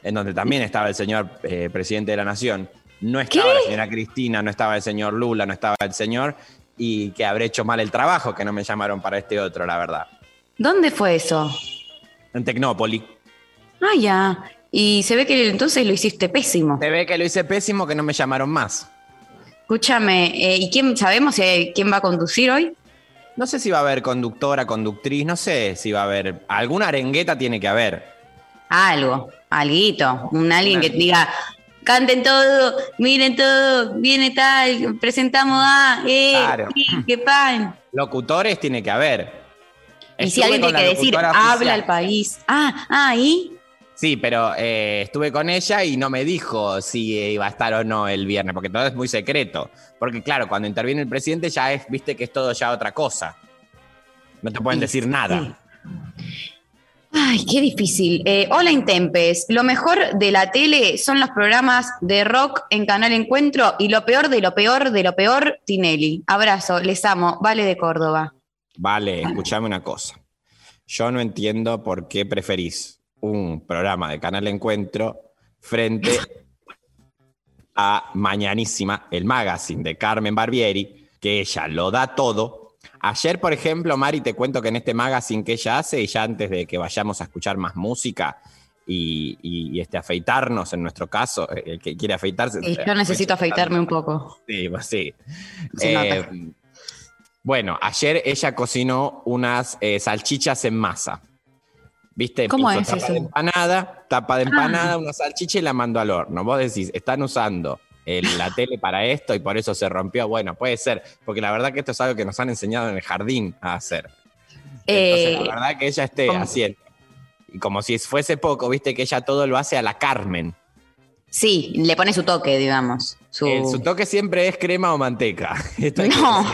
en donde también estaba el señor eh, presidente de la nación. No estaba ¿Qué? la señora Cristina, no estaba el señor Lula, no estaba el señor, y que habré hecho mal el trabajo que no me llamaron para este otro, la verdad. ¿Dónde fue eso? En Tecnópoli. Ah, ya. Y se ve que entonces lo hiciste pésimo. Se ve que lo hice pésimo, que no me llamaron más. Escúchame, eh, ¿y quién sabemos quién va a conducir hoy? No sé si va a haber conductora, conductriz, no sé si va a haber. Alguna arengueta tiene que haber. Algo, alguito, un alguien que diga, canten todo, miren todo, viene tal, presentamos a, eh, Claro. qué pan. Locutores tiene que haber. Y si alguien tiene que decir, habla el país. Ah, ah, ¿y? Sí, pero eh, estuve con ella y no me dijo si iba a estar o no el viernes, porque todo es muy secreto. Porque claro, cuando interviene el presidente ya es, viste que es todo ya otra cosa. No te pueden decir nada. Ay, qué difícil. Eh, hola Intempes, lo mejor de la tele son los programas de rock en Canal Encuentro y lo peor de lo peor de lo peor, Tinelli. Abrazo, les amo, Vale de Córdoba. Vale, escúchame una cosa. Yo no entiendo por qué preferís un programa de Canal Encuentro frente a Mañanísima, el magazine de Carmen Barbieri, que ella lo da todo. Ayer, por ejemplo, Mari, te cuento que en este magazine que ella hace, y ya antes de que vayamos a escuchar más música y, y- y, este, afeitarnos, en nuestro caso, el que quiere afeitarse. Eh, yo necesito afeitarme un poco. Sí, pues sí. Eh, bueno, ayer ella cocinó unas eh, salchichas en masa. ¿Viste? ¿Cómo es tapa eso? de empanada, tapa de Ah. empanada, una salchicha y la mandó al horno. Vos decís, están usando el- la tele para esto y por eso se rompió. Bueno, puede ser, porque la verdad que esto es algo que nos han enseñado en el jardín a hacer. Entonces, Eh, la verdad que ella esté ¿cómo? haciendo. Y como si fuese poco, viste que ella todo lo hace a la Carmen. sí, le pone su toque, digamos. Su... Eh, su toque siempre es crema o manteca. Esto No,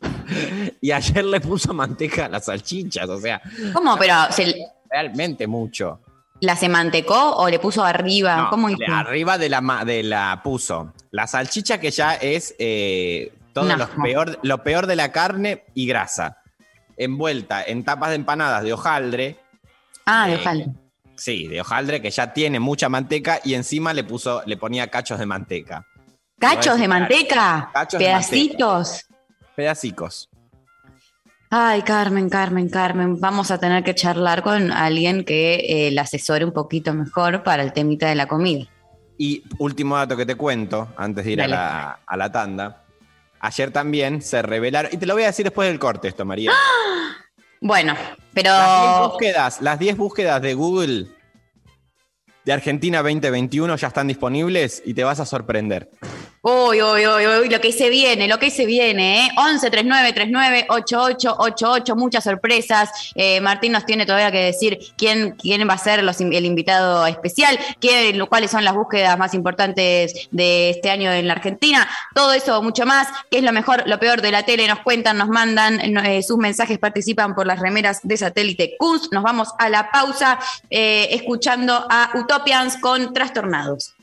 Y ayer le puso manteca a las salchichas, o sea, ¿cómo? Pero ¿se, realmente mucho. ¿la se mantecó o le puso arriba? No, ¿Cómo arriba de la, de la puso la salchicha que ya es eh, todo lo peor, lo peor de la carne y grasa. Envuelta en tapas de empanadas de hojaldre. Ah, de eh, hojaldre. Sí, de hojaldre que ya tiene mucha manteca y encima le puso, le ponía cachos de manteca. ¿Cachos de manteca? Cachos de ¿Pedacitos? Pedacicos. Ay, Carmen, Carmen, Carmen, vamos a tener que charlar con alguien que eh, la asesore un poquito mejor para el temita de la comida. Y último dato que te cuento, antes de ir a la, a la tanda. Ayer también se revelaron, y te lo voy a decir después del corte esto, María. Bueno, pero Las 10 búsquedas, las 10 búsquedas de Google de Argentina 2021 ya están disponibles y te vas a sorprender. Uy, uy, uy, uy, lo que se viene, lo que se viene, ¿eh? 11 39 39 88 88, muchas sorpresas. Eh, Martín nos tiene todavía que decir quién, quién va a ser el invitado especial, lo- cuáles son las búsquedas más importantes de este año en la Argentina. Todo eso, mucho más. ¿Qué es lo mejor, lo peor de la tele? Nos cuentan, nos mandan eh, sus mensajes, participan por las remeras de satélite Kunz. Nos vamos a la pausa eh, escuchando a Utopians con Trastornados.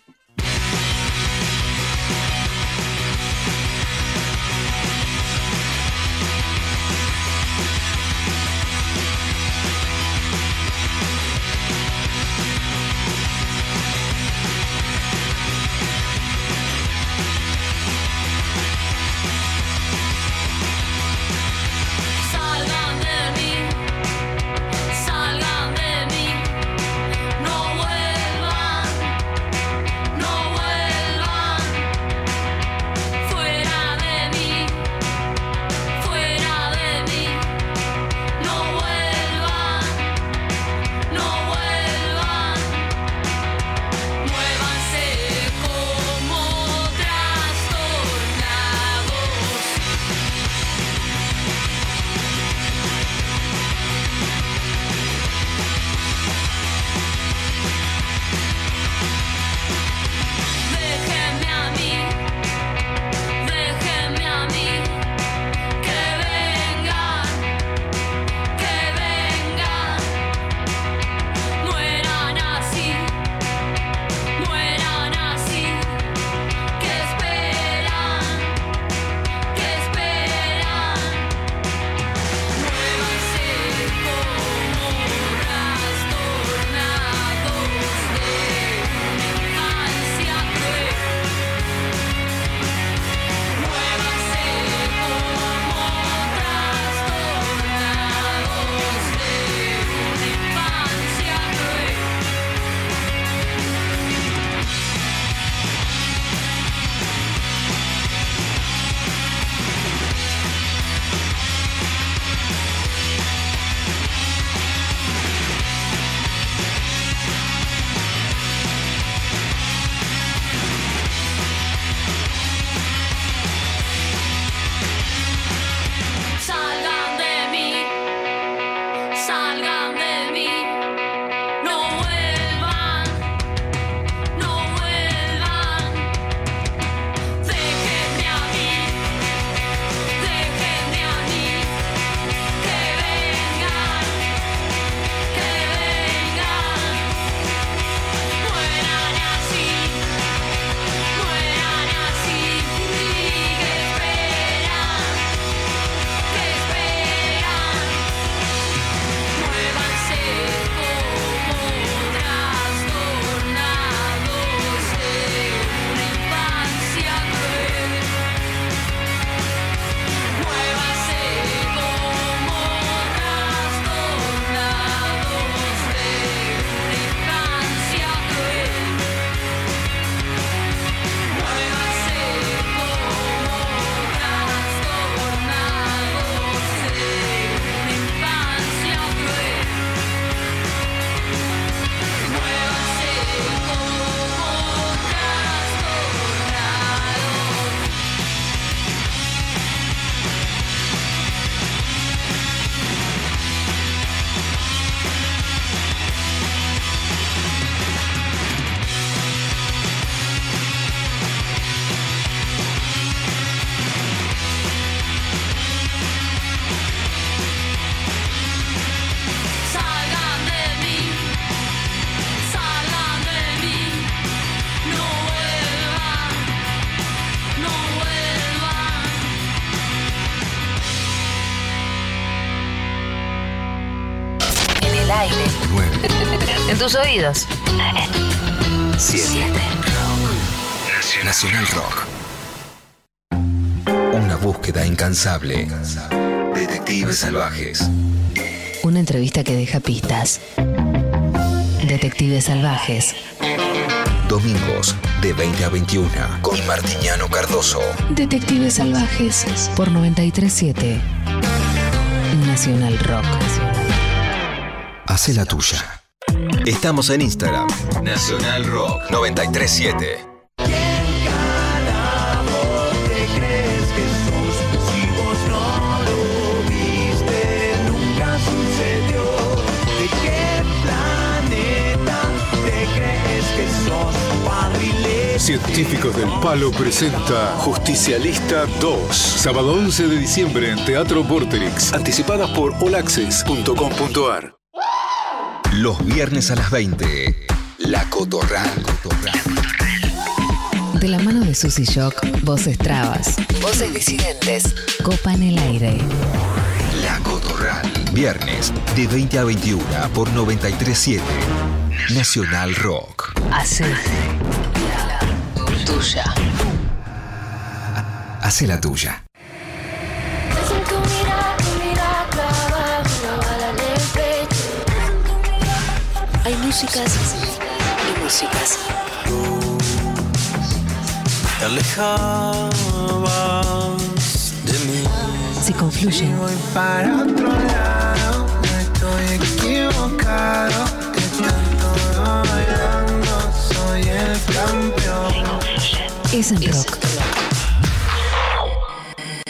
Tus oídos. 7. Nacional Rock. Una búsqueda incansable. Detectives salvajes. Una entrevista que deja pistas. Detectives salvajes. Domingos de 20 a 21 con Martiñano Cardoso. Detectives salvajes por 937 Nacional Rock. Hace la tuya. Estamos en Instagram. Nacional Rock 937. te crees que sos si vos no lo viste nunca sucedió de qué planeta te crees que sos padrile Científicos del Palo presenta Justicialista 2. Sábado 11 de diciembre en Teatro Vorterix. Anticipadas por olaxes.com.ar. Los viernes a las 20. La Cotorral. De la mano de Susy Shock, voces trabas, voces disidentes, copa en el aire. La Cotorral. Viernes de 20 a 21 por 937. Nacional Rock. Hace la tuya. Hace la tuya. Músicas y músicas. te alejabas de mí Se confluyen. voy para otro lado no estoy equivocado te canto bailando soy el campeón Es en rock.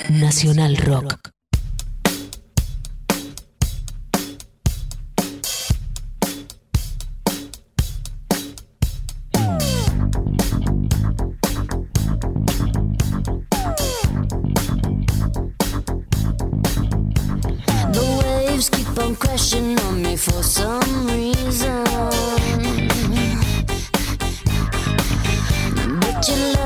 Nacional Rock. For some reason. But your love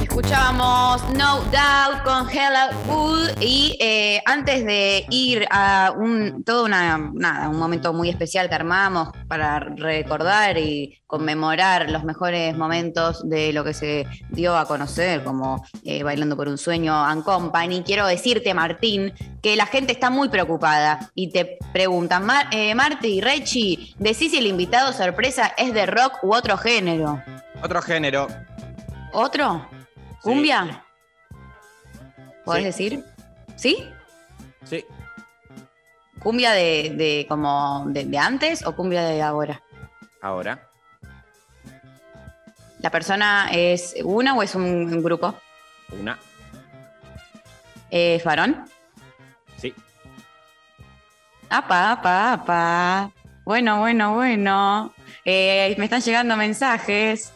Escuchábamos No Doubt con Hella Wood y eh, antes de ir a un todo una, nada, un momento muy especial que armamos para recordar y conmemorar los mejores momentos de lo que se dio a conocer como eh, Bailando por un Sueño and Company, quiero decirte Martín que la gente está muy preocupada y te preguntan, Mar eh, Marti Rechi, decís si el invitado sorpresa es de rock u otro género. Otro género. ¿Otro? ¿Cumbia? ¿Podés Sí. decir? ¿Sí? Sí. ¿Cumbia de, de como de, de antes o cumbia de ahora? Ahora. ¿La persona es una o es un, un grupo? Una. ¿Es varón? Sí. Apa, apa, apa. Bueno, bueno, bueno. Eh, me están llegando mensajes.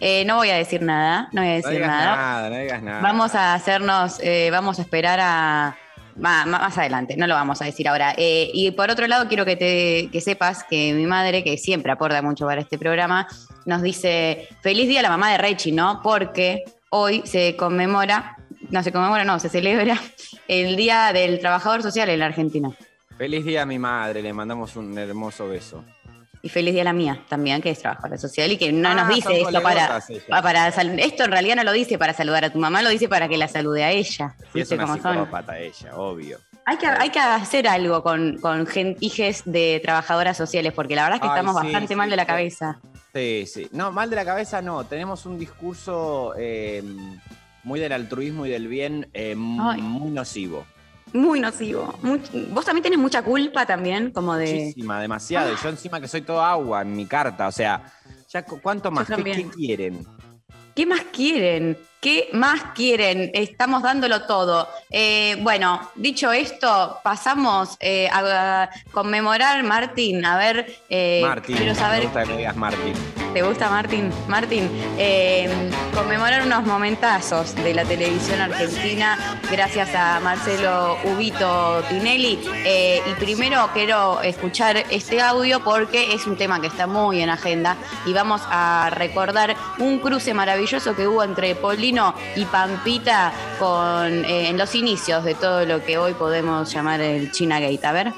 Eh, no voy a decir nada, no voy a No decir digas nada. nada, no digas nada. Vamos a hacernos, eh, vamos a esperar a más, adelante, no lo vamos a decir ahora. Eh, y por otro lado, quiero que, te, que sepas que mi madre, que siempre aporta mucho para este programa, nos dice, feliz día a la mamá de Rechi, ¿no? Porque hoy se conmemora, no se conmemora, no, se celebra el Día del Trabajador Social en la Argentina. Feliz día a mi madre, le mandamos un hermoso beso. Y feliz día a la mía también, que es trabajadora social y que no Ah, nos dice esto para, para esto en realidad no lo dice para saludar a tu mamá, lo dice para que la salude a ella. Sí, es ¿Viste una psicópata ella, obvio. Hay que, hay que hacer algo con, con hijes de trabajadoras sociales, porque la verdad es que Ay, estamos sí, bastante sí, mal de la cabeza. Sí, sí. No, mal de la cabeza no. Tenemos un discurso eh, muy del altruismo y del bien eh, muy nocivo. Muy nocivo. Muy- vos también tenés mucha culpa también, como de... Muchísima, demasiado. Y yo encima que soy todo agua en mi carta. O sea, ya cu- ¿cuánto más? ¿Qué, también. qué quieren? ¿Qué más quieren? ¿Qué más quieren? Estamos dándolo todo. Eh, bueno, dicho esto, pasamos eh, a, conmemorar, Martín. A ver, eh, Martín. quiero Me saber gusta que me digas Martín. ¿Te gusta Martín? Martín, eh, conmemorar unos momentazos de la televisión argentina gracias a Marcelo Ubito Tinelli. Y primero quiero escuchar este audio porque es un tema que está muy en agenda y vamos a recordar un cruce maravilloso que hubo entre Y Pampita con, eh, en los inicios de todo lo que hoy podemos llamar el China Gate. A ver.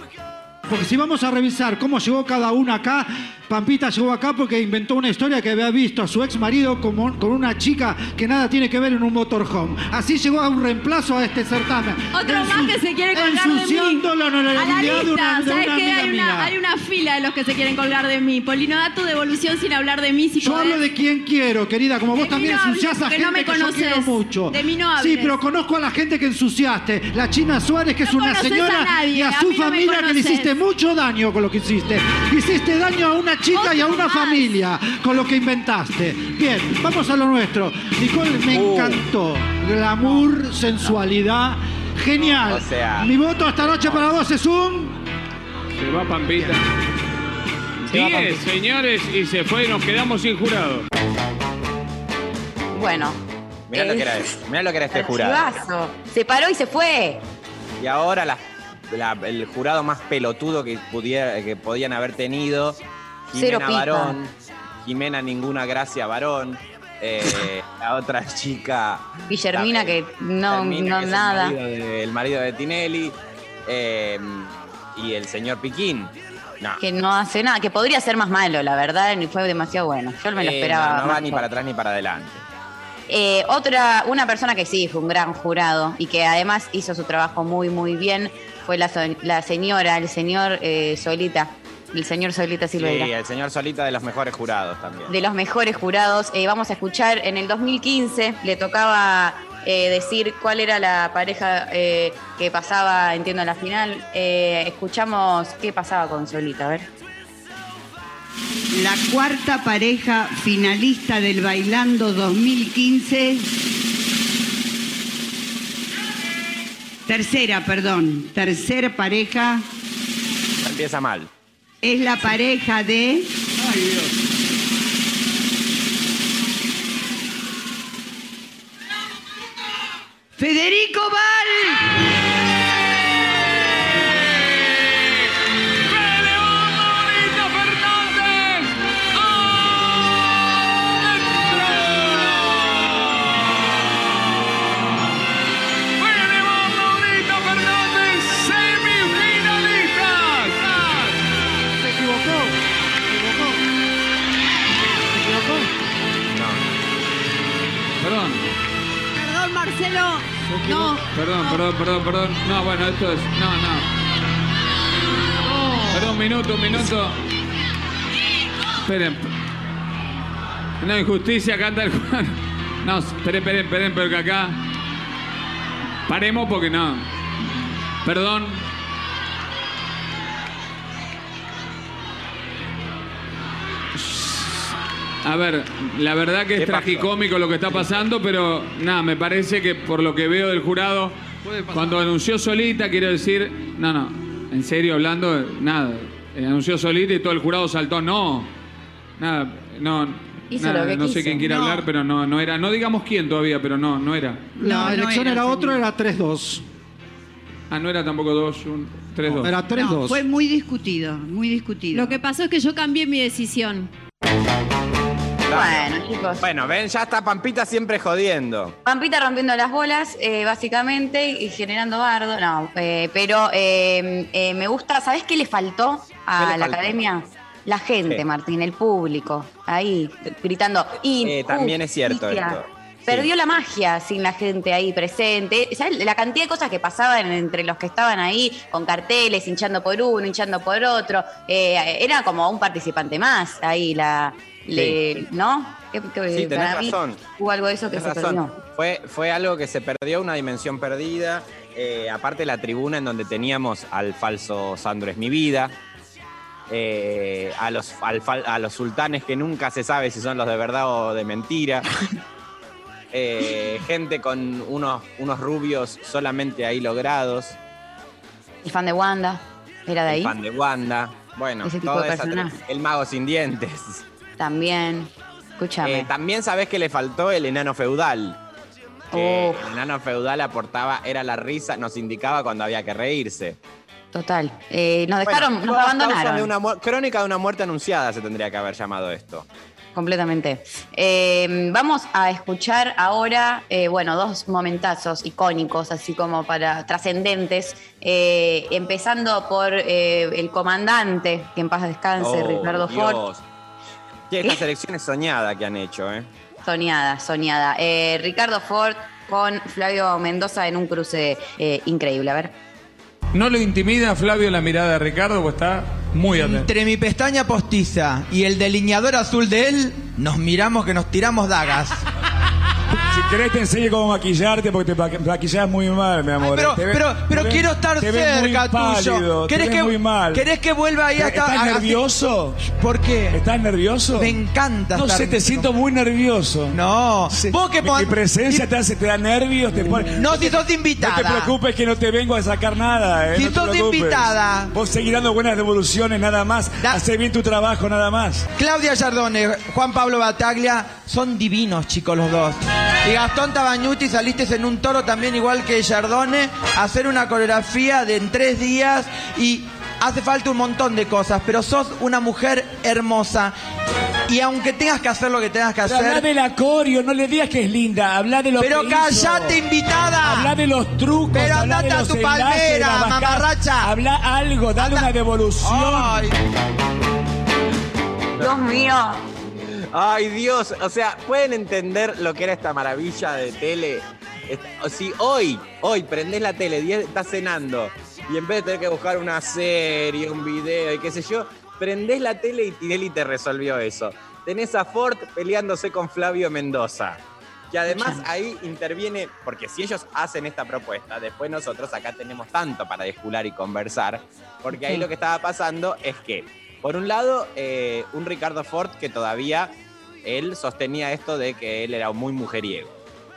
Porque si vamos a revisar cómo llegó cada uno acá, Pampita llegó acá porque inventó una historia que había visto a su ex marido como, con una chica que nada tiene que ver en un motorhome. Así llegó a un reemplazo a este certamen. Otro más que se quiere colgar de mí. Ensuciando la A la honorabilidad de una, ¿sabes Hay una, mía. hay una fila de los que se quieren colgar de mí. Polino, da tu devolución sin hablar de mí. Si Yo podés. hablo de quien quiero, querida, como vos también no ensuciás a gente no me que yo conoces. quiero mucho. De mí no Sí, hables. pero conozco a la gente que ensuciaste. La China Suárez, que es una señora, nadie, y a a su mí no familia que le hiciste mucho daño con lo que hiciste. Hiciste daño a una chica y a una familia con lo que inventaste. Bien, vamos a lo nuestro. Nicole, me Uh. encantó. Glamour, sensualidad. Genial. O sea- Mi voto esta noche para vos es un... Se va Pampita. Se va 10, señores, y se fue y nos quedamos sin jurado. Bueno. Mirá lo que era eso. Mirá lo que era este jurado. Se paró y se fue. Y ahora la- la- el jurado más pelotudo que, pudiera, que podían haber tenido. Jimena. Varón. Jimena Ninguna Gracia Varón. eh, la otra chica. Guillermina, que no, Guillermina, no que nada. El marido, de, el marido de Tinelli. eh, y el señor Piquín. No. Que no hace nada, que podría ser más malo, la verdad, y fue demasiado bueno. Yo me lo Eh, esperaba. no, no va ni para atrás ni para adelante. Eh, otra, una persona que sí fue un gran jurado y que además hizo su trabajo muy, muy bien fue la, so- la señora, el señor eh, Solita, el señor Solita Silveira. Sí, el señor Solita de los mejores jurados también. de los mejores jurados. Eh, vamos a escuchar, en el 2015 le tocaba eh, decir cuál era la pareja eh, que pasaba, entiendo, en la final. Eh, escuchamos qué pasaba con Solita, a ver. La cuarta pareja finalista del Bailando 2015. Tercera, perdón. Tercera pareja Empieza mal. es la pareja de. Federico Val. Perdón, perdón, perdón, perdón. No, bueno, esto es. No, no. Perdón, un minuto, un minuto. Esperen. No, injusticia, canta el Juan. No, esperen, esperen, esperen, pero que acá. Paremos porque no. Perdón. A ver, la verdad que es tragicómico lo que está pasando, pero nada, me parece que por lo que veo del jurado, cuando anunció solita, quiero decir, no, no, en serio hablando, nada, eh, anunció solita y todo el jurado saltó, no, nada, no, Hizo nada, lo que no sé quiso. quién quiere No. hablar, pero no, no era, no digamos quién todavía, pero no, no era. La no elección era, era, otro, era 3-2. Ah, no era tampoco dos, un, tres, dos. Era 3-2. No, fue muy discutido, muy discutido. Lo que pasó es que yo cambié mi decisión. Bueno, chicos. Bueno, ven, ya está Pampita siempre jodiendo. Pampita rompiendo las bolas, eh, básicamente, y generando bardo. No, eh, pero eh, eh, me gusta. ¿Sabés qué le faltó a ¿Qué le la faltó? academia? La gente. Martín, el público, ahí gritando. Eh, también es cierto esto. Perdió la magia sin la gente ahí presente. ¿Sabes la cantidad de cosas que pasaban entre los que estaban ahí con carteles, hinchando por uno, hinchando por otro? Eh, era como un participante más ahí, la, le- ¿no? Que- que Sí, tenés razón. Hubo algo de eso que Tenés se razón. perdió. Fue, fue algo que se perdió, una dimensión perdida. Eh, aparte la tribuna en donde teníamos al falso Sandro es mi vida. eh, a, los, al a los sultanes que nunca se sabe si son los de verdad o de mentira. eh, gente con unos, unos rubios solamente ahí logrados. El fan de Wanda, era de El ahí. fan de Wanda. Bueno, tra- el mago sin dientes. También. Escúchame. Eh, también sabés que le faltó el enano feudal. Que el enano feudal aportaba, era la risa, nos indicaba cuando había que reírse. Total. Eh, nos dejaron, Bueno, nos abandonaron. de una mu- crónica de una muerte anunciada se tendría que haber llamado esto. Completamente. Eh, vamos a escuchar ahora, eh, bueno, dos momentazos icónicos, así como para trascendentes, empezando por el comandante, que en paz descanse, Oh, Ricardo Ford. Esta selección es soñada que han hecho, ¿eh? Soñada, soñada. Eh, Ricardo Ford con Flavio Mendoza en un cruce eh, increíble. A ver. ¿No lo intimida Flavio la mirada de Ricardo? Pues está muy atento. Entre mi pestaña postiza y el delineador azul de él, nos miramos que nos tiramos dagas. Querés te enseño cómo maquillarte porque te maqui- maquillás muy mal, mi amor. Pero, pero, pero quiero estar te ves muy cerca pálido, tuyo. te ¿Querés ves que, muy mal. ¿Querés que vuelva ahí hasta ¿Estás a- nervioso? ¿Por qué? ¿Estás nervioso? Me encanta No estar sé, te siento muy nervioso. No, Sí. vos que mi, presencia te hace, te da nervios, te pone... No, si sos No te invitada. preocupes que no te vengo a sacar nada, ¿eh? Si no sos preocupes. invitada. Vos seguís dando buenas devoluciones nada más. Hacé bien tu trabajo nada más. Claudia Yardone, Juan Pablo Bataglia, son divinos, chicos, los dos. Y Gastón Tabañuti saliste en un toro también igual que Yardone, a hacer una coreografía de en tres días y hace falta un montón de cosas, pero sos una mujer hermosa. Y aunque tengas que hacer lo que tengas que Pero Habla hacer, del acorio, no le digas que es linda, habla de lo Pero que callate, hizo. invitada. Habla de los trucos, Pero habla andate de a los tu palmera, mamarracha. Habla algo, dale una devolución. Ay. Dios mío. Ay, Dios, o sea, ¿pueden entender lo que era esta maravilla de tele? Si hoy, hoy prendés la tele, estás cenando, y en vez de tener que buscar una serie, un video y qué sé yo, prendés la tele y Tinelli te resolvió eso. Tenés a Ford peleándose con Flavio Mendoza. Que además ahí interviene, porque si ellos hacen esta propuesta, después nosotros acá tenemos tanto para descular y conversar, porque ahí lo que estaba pasando es que, por un lado, eh, un Ricardo Ford que todavía él sostenía esto de que él era muy mujeriego.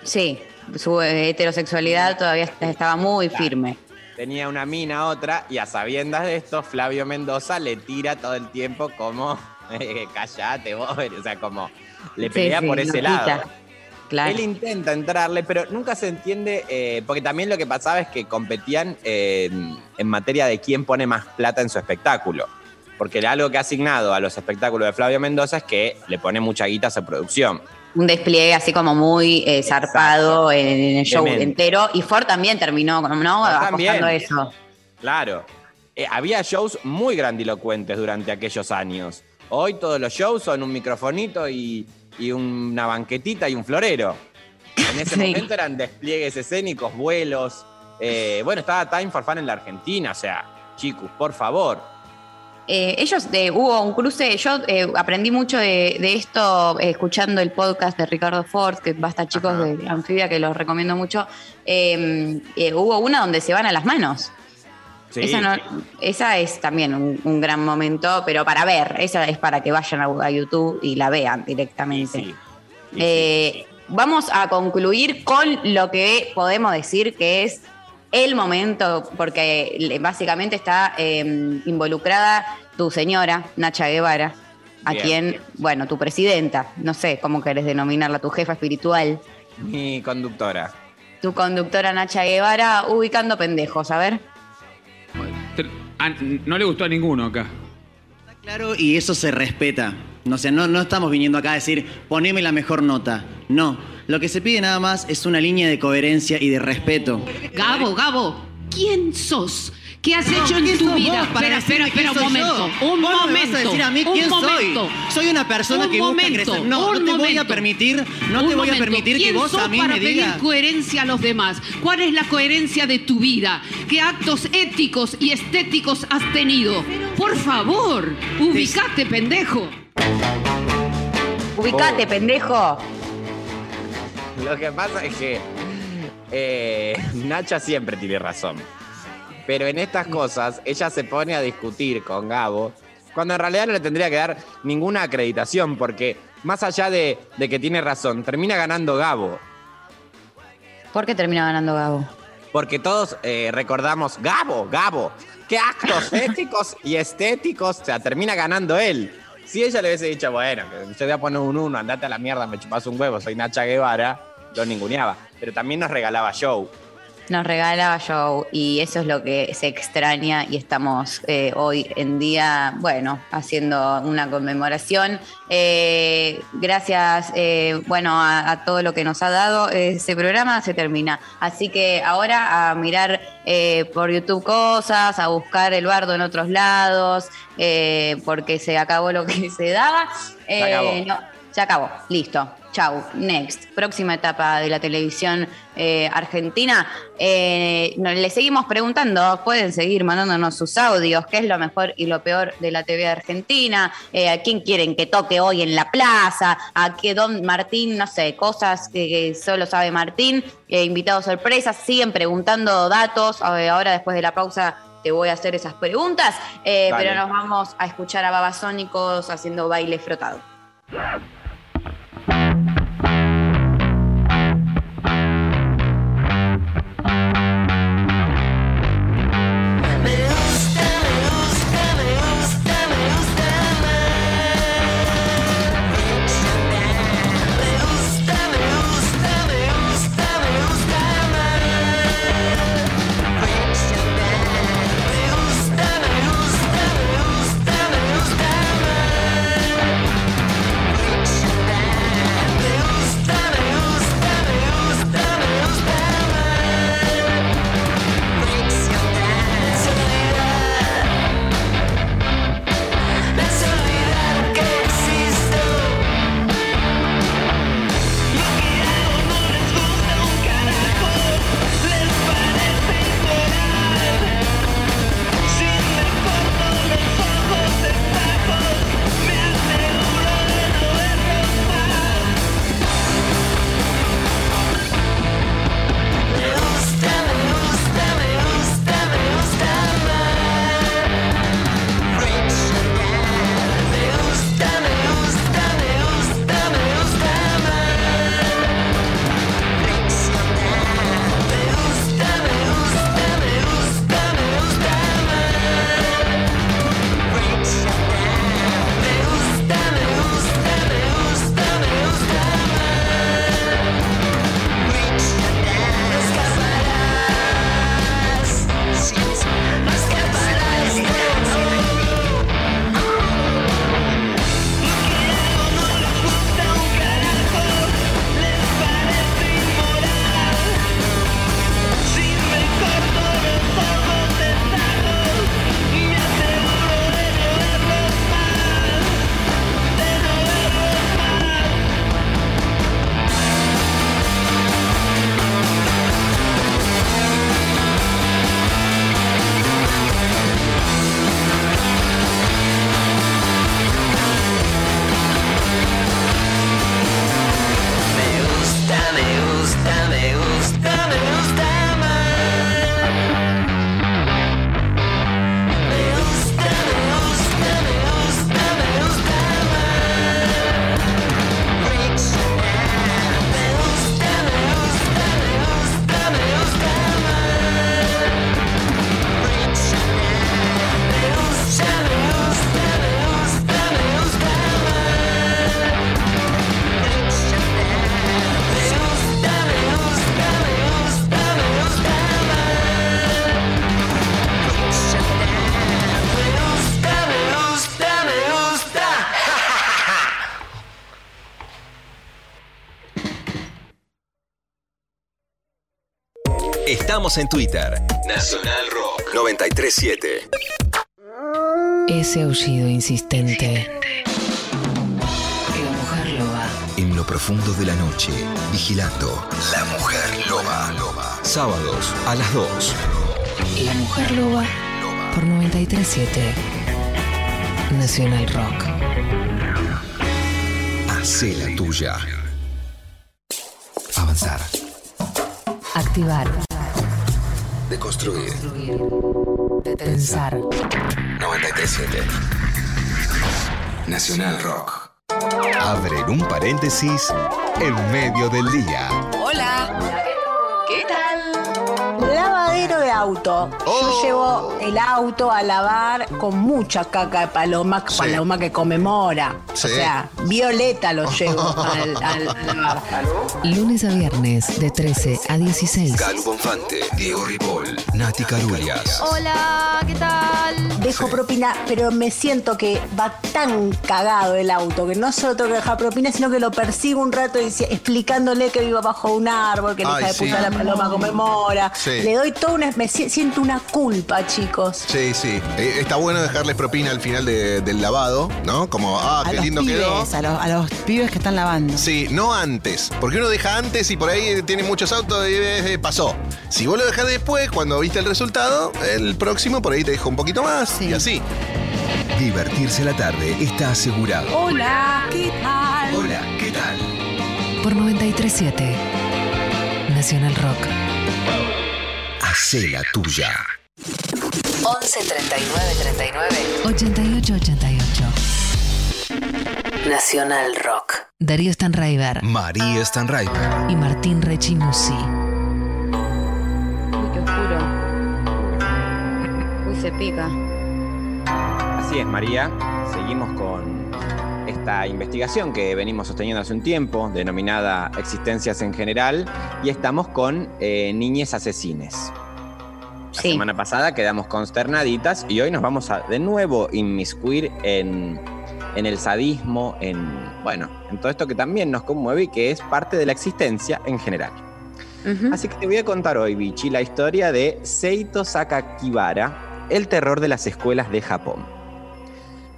Sí, su eh, heterosexualidad todavía est- estaba muy firme. Tenía una mina, otra, y a sabiendas de esto, Flavio Mendoza le tira todo el tiempo como, eh, callate vos, o sea, como le pelea sí, por ese quita. lado. Claro. Él intenta entrarle, pero nunca se entiende, eh, porque también lo que pasaba es que competían eh, en materia de quién pone más plata en su espectáculo. Porque algo que ha asignado a los espectáculos de Flavio Mendoza es que le pone mucha guita a su producción. Un despliegue así como muy eh, zarpado en, el show entero. Y Ford también terminó, ¿no? Apostando eso. Claro. Eh, había shows muy grandilocuentes durante aquellos años. Hoy todos los shows son un microfonito y, una banquetita y un florero. En ese momento eran despliegues escénicos, vuelos. Eh, bueno, estaba Time for Fun en la Argentina, o sea, chicos, por favor. Eh, ellos eh, hubo un cruce, yo eh, aprendí mucho de, esto escuchando el podcast de Ricardo Ford, que basta chicos de Anfibia, que los recomiendo mucho. Em, hubo una donde se van a las manos. Esa, esa, es también un, gran momento, pero para ver, esa es para que vayan a, YouTube y la vean directamente. Vamos a concluir con lo que podemos decir que es el momento, porque eh, básicamente está eh, involucrada tu señora, Nacha Guevara, a Bien. quien, bueno, tu presidenta, no sé cómo querés denominarla, tu jefa espiritual. Mi conductora. Tu conductora Nacha Guevara, ubicando pendejos, a ver. Ah, no le gustó a ninguno acá. Está claro y eso se respeta. No sé, no, no estamos viniendo acá a decir, poneme la mejor nota. No, lo que se pide nada más es una línea de coherencia y de respeto. Gabo, Gabo, ¿quién sos? ¿Qué has hecho en tu vida? Espera, espera, espera un momento. Un momento. A decir a mí un quién momento, soy? Soy una persona que momento. No, no te voy a permitir, no te voy a permitir que vos a mí para me digas. pedir coherencia a los demás? ¿Cuál es la coherencia de tu vida? ¿Qué actos éticos y estéticos has tenido? Por favor, ubicate, pendejo. Ubicate, pendejo. Lo que pasa es que eh, Nacha siempre tiene razón. Pero en estas cosas, ella se pone a discutir con Gabo, cuando en realidad no le tendría que dar ninguna acreditación, porque más allá de, de que tiene razón, termina ganando Gabo. ¿Por qué termina ganando Gabo? Porque todos eh, recordamos, Gabo, Gabo, qué actos éticos y estéticos, o sea, termina ganando él. Si ella le hubiese dicho, bueno, yo te voy a poner un uno, andate a la mierda, me chupas un huevo, soy Nacha Guevara, lo ninguneaba, pero también nos regalaba show. Nos regalaba show y eso es lo que se extraña y estamos eh, hoy en día, bueno, haciendo una conmemoración. Eh, gracias, eh, bueno, a, todo lo que nos ha dado ese programa se termina. Así que ahora a mirar por YouTube cosas, a buscar el bardo en otros lados, porque se acabó lo que se daba. Se acabó, listo. Chau, next. Próxima etapa de la televisión eh, argentina. Eh, le seguimos preguntando, pueden seguir mandándonos sus audios, qué es lo mejor y lo peor de la TV argentina, eh, a quién quieren que toque hoy en la plaza, a qué don Martín, no sé, cosas que, solo sabe Martín, invitados sorpresas, siguen preguntando datos. Ahora después de la pausa te voy a hacer esas preguntas, pero nos vamos a escuchar a Babasónicos haciendo baile frotado. Estamos en Twitter. Nacional Rock 937. Ese aullido insistente. La mujer loba. En lo profundo de la noche, vigilando. La mujer loba. Sábados a las 2. La mujer loba por 937 Nacional Rock. Hacé la tuya. Avanzar. Activar. Deconstruir. Pensar. 937. Nacional Rock. Abren un paréntesis en medio del día. Hola. Yo llevo el auto a lavar con mucha caca de paloma, paloma que conmemora. Sí. O sea, violeta lo llevo al, al- a lavar. Lunes a viernes de 13 a 16. Calu Bonfante, Diego Ripoll, Nati Carulias. Hola, ¿qué tal? Dejo propina, pero me siento que va tan cagado el auto que no solo tengo que dejar propina, sino que lo persigo un rato dici- explicándole que vivo bajo un árbol, que Ay, hija de sí. puta la paloma conmemora. Sí. Le doy toda una. Me si- siento una culpa, chicos. Sí, sí. Eh, está bueno dejarles propina al final de- del lavado, ¿no? Como, ah, A qué los lindo pibes, quedó. A los, a los pibes que están lavando. Sí, no antes. Porque uno deja antes y por ahí tiene muchos autos y eh, pasó. Si vos lo dejás después, cuando viste el resultado, el próximo por ahí te deja un poquito más y así. Divertirse la tarde está asegurado. Hola, ¿qué tal? Hola, ¿qué tal? Por 937 Nacional Rock. Hacé la tuya. 11 39 39 88 88. Nacional Rock. Darío Stanraiver María Stanraiver. y Martín Rechimusi. Uy, qué oscuro. Uy, se pica. Así es, María. Seguimos con esta investigación que venimos sosteniendo hace un tiempo, denominada Existencias en General, y estamos con eh, niñes asesines. La semana pasada quedamos consternaditas y hoy nos vamos a de nuevo inmiscuir en, en el sadismo, en, bueno, en todo esto que también nos conmueve y que es parte de la existencia en general. Así que te voy a contar hoy, Bichi, la historia de Seito Sakakibara, el terror de las escuelas de Japón.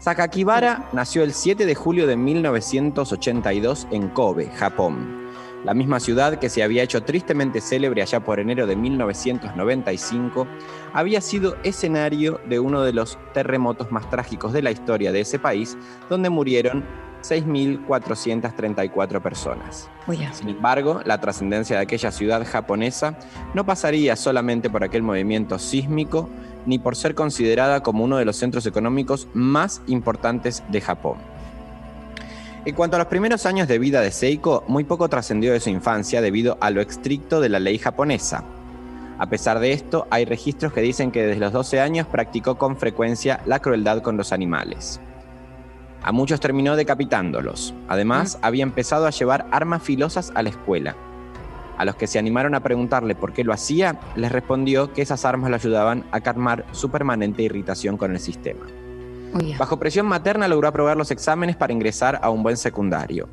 Sakakibara nació el 7 de julio de 1982 en Kobe, Japón, la misma ciudad que se había hecho tristemente célebre allá por enero de 1995, había sido escenario de uno de los terremotos más trágicos de la historia de ese país, donde murieron 6.434 personas. Sin embargo, la trascendencia de aquella ciudad japonesa no pasaría solamente por aquel movimiento sísmico, ni por ser considerada como uno de los centros económicos más importantes de Japón. En cuanto a los primeros años de vida de Seiko, muy poco trascendió de su infancia debido a lo estricto de la ley japonesa. A pesar de esto, hay registros que dicen que desde los 12 años practicó con frecuencia la crueldad con los animales. A muchos terminó decapitándolos. Además, había empezado a llevar armas filosas a la escuela. A los que se animaron a preguntarle por qué lo hacía, les respondió que esas armas lo ayudaban a calmar su permanente irritación con el sistema. Bajo presión materna logró aprobar los exámenes para ingresar a un buen secundario.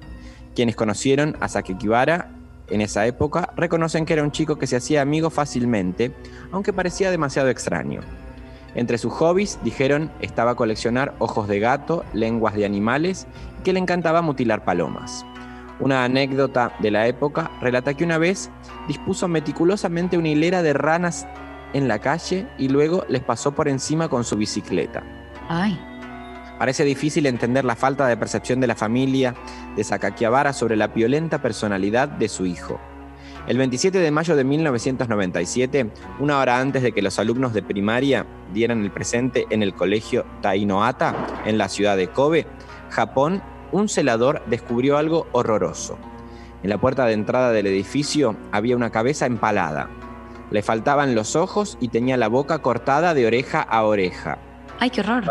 Quienes conocieron a Sakekibara en esa época reconocen que era un chico que se hacía amigo fácilmente, aunque parecía demasiado extraño. Entre sus hobbies, dijeron, estaba coleccionar ojos de gato, lenguas de animales y que le encantaba mutilar palomas. Una anécdota de la época relata que una vez dispuso meticulosamente una hilera de ranas en la calle y luego les pasó por encima con su bicicleta. Ay. Parece difícil entender la falta de percepción de la familia de Sakakiabara sobre la violenta personalidad de su hijo. El 27 de mayo de 1997, una hora antes de que los alumnos de primaria dieran el presente en el colegio Tainohata, en la ciudad de Kobe, Japón, un celador descubrió algo horroroso. En la puerta de entrada del edificio había una cabeza empalada. Le faltaban los ojos y tenía la boca cortada de oreja a oreja. Ay, qué horror.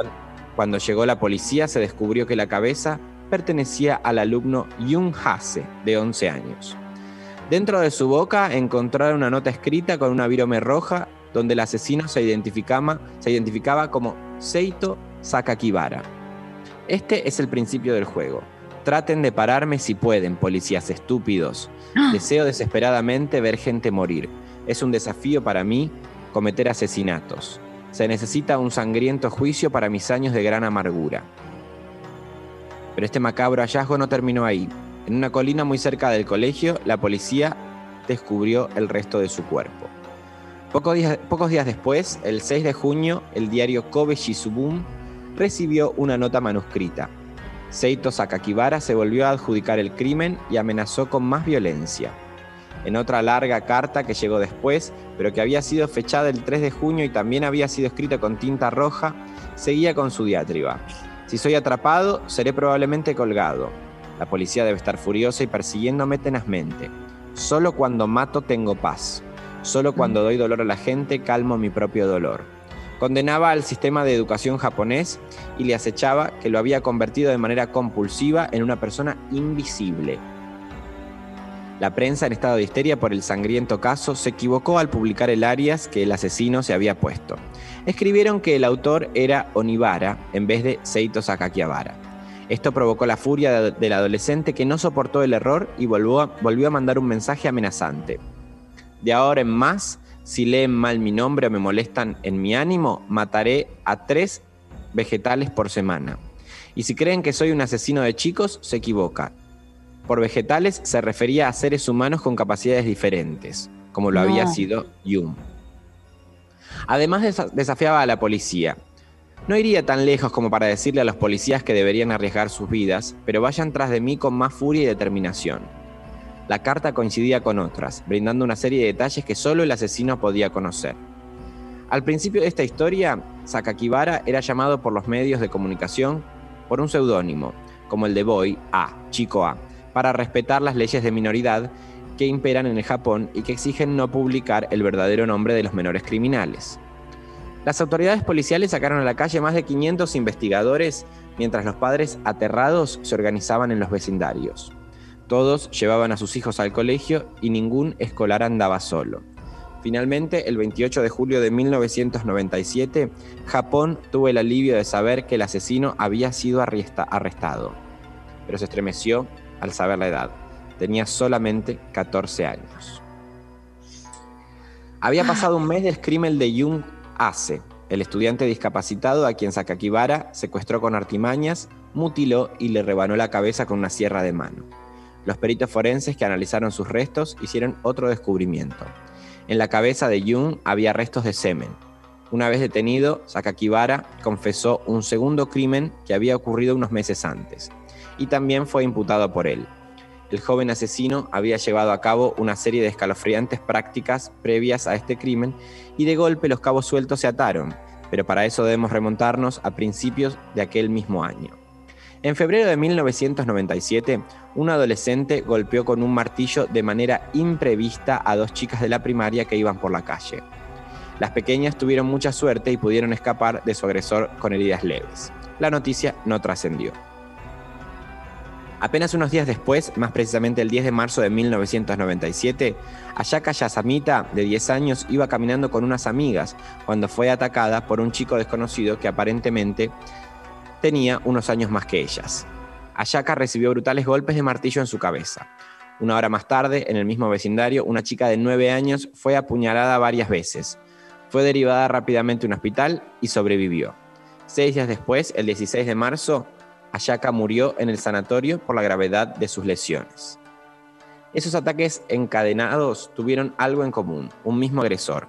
Cuando llegó la policía se descubrió que la cabeza pertenecía al alumno Jung Hase, de 11 años. Dentro de su boca encontraron una nota escrita con una virome roja donde el asesino se identificaba, se identificaba como Seito Sakakibara. Este es el principio del juego. Traten de pararme si pueden, policías estúpidos. Deseo desesperadamente ver gente morir. Es un desafío para mí cometer asesinatos. Se necesita un sangriento juicio para mis años de gran amargura. Pero este macabro hallazgo no terminó ahí. En una colina muy cerca del colegio, la policía descubrió el resto de su cuerpo. Pocos días, después, el 6 de junio, el diario Kobe Shizubun recibió una nota manuscrita. Seito Sakakibara se volvió a adjudicar el crimen y amenazó con más violencia. En otra larga carta que llegó después, pero que había sido fechada el 3 de junio y también había sido escrita con tinta roja, seguía con su diatriba. Si soy atrapado, seré probablemente colgado. La policía debe estar furiosa y persiguiéndome tenazmente. Solo cuando mato tengo paz. Solo cuando doy dolor a la gente calmo mi propio dolor. Condenaba al sistema de educación japonés y le acechaba que lo había convertido de manera compulsiva en una persona invisible. La prensa, en estado de histeria por el sangriento caso, se equivocó al publicar el alias que el asesino se había puesto. Escribieron que el autor era Onibara en vez de Seito Sakakiabara. Esto provocó la furia de- del adolescente que no soportó el error y volvió a, volvió a mandar un mensaje amenazante. De ahora en más, si leen mal mi nombre o me molestan en mi ánimo, mataré a tres vegetales por semana. Y si creen que soy un asesino de chicos, se equivoca. Por vegetales se refería a seres humanos con capacidades diferentes, como lo No. había sido Jung. Además desa- desafiaba a la policía. No iría tan lejos como para decirle a los policías que deberían arriesgar sus vidas, pero vayan tras de mí con más furia y determinación. La carta coincidía con otras, brindando una serie de detalles que solo el asesino podía conocer. Al principio de esta historia, Sakakibara era llamado por los medios de comunicación por un seudónimo, como el de Boy A, Chico A, para respetar las leyes de minoridad que imperan en el Japón y que exigen no publicar el verdadero nombre de los menores criminales. Las autoridades policiales sacaron a la calle más de 500 investigadores mientras los padres aterrados se organizaban en los vecindarios. Todos llevaban a sus hijos al colegio y ningún escolar andaba solo. Finalmente, el 28 de julio de 1997, Japón tuvo el alivio de saber que el asesino había sido arresta- arrestado. Pero se estremeció al saber la edad. Tenía solamente 14 años. Había pasado un mes del crimen de Jung Ase, el estudiante discapacitado a quien Sakakibara secuestró con artimañas, mutiló y le rebanó la cabeza con una sierra de mano. Los peritos forenses que analizaron sus restos hicieron otro descubrimiento. En la cabeza de Jung había restos de semen. Una vez detenido, Sakakibara confesó un segundo crimen que había ocurrido unos meses antes, y también fue imputado por él. El joven asesino había llevado a cabo una serie de escalofriantes prácticas previas a este crimen y de golpe los cabos sueltos se ataron, pero para eso debemos remontarnos a principios de aquel mismo año. En febrero de 1997, un adolescente golpeó con un martillo de manera imprevista a dos chicas de la primaria que iban por la calle. Las pequeñas tuvieron mucha suerte y pudieron escapar de su agresor con heridas leves. La noticia no trascendió. Apenas unos días después, más precisamente el 10 de marzo de 1997, Ayaka Yasamita, de 10 años, iba caminando con unas amigas cuando fue atacada por un chico desconocido que aparentemente tenía unos años más que ellas. Ayaka recibió brutales golpes de martillo en su cabeza. Una hora más tarde, en el mismo vecindario, una chica de 9 años fue apuñalada varias veces. Fue derivada rápidamente a un hospital y sobrevivió. Seis días después, el 16 de marzo, Ayaka murió en el sanatorio por la gravedad de sus lesiones. Esos ataques encadenados tuvieron algo en común, un mismo agresor.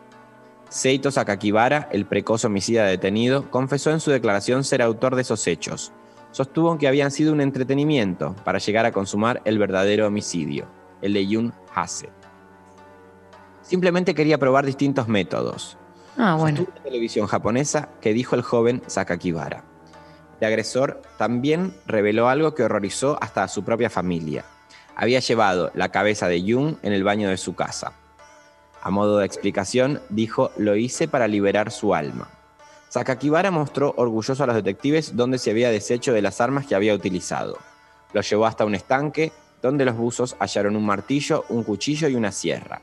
Seito Sakakibara, el precoz homicida detenido, confesó en su declaración ser autor de esos hechos. Sostuvo que habían sido un entretenimiento para llegar a consumar el verdadero homicidio, el de Yun Hase. Simplemente quería probar distintos métodos. Ah, bueno. Sostuvo la televisión japonesa que dijo el joven Sakakibara. El agresor también reveló algo que horrorizó hasta a su propia familia. Había llevado la cabeza de Jung en el baño de su casa. A modo de explicación, dijo, lo hice para liberar su alma. Sakakibara mostró orgulloso a los detectives dónde se había deshecho de las armas que había utilizado. Lo llevó hasta un estanque, donde los buzos hallaron un martillo, un cuchillo y una sierra.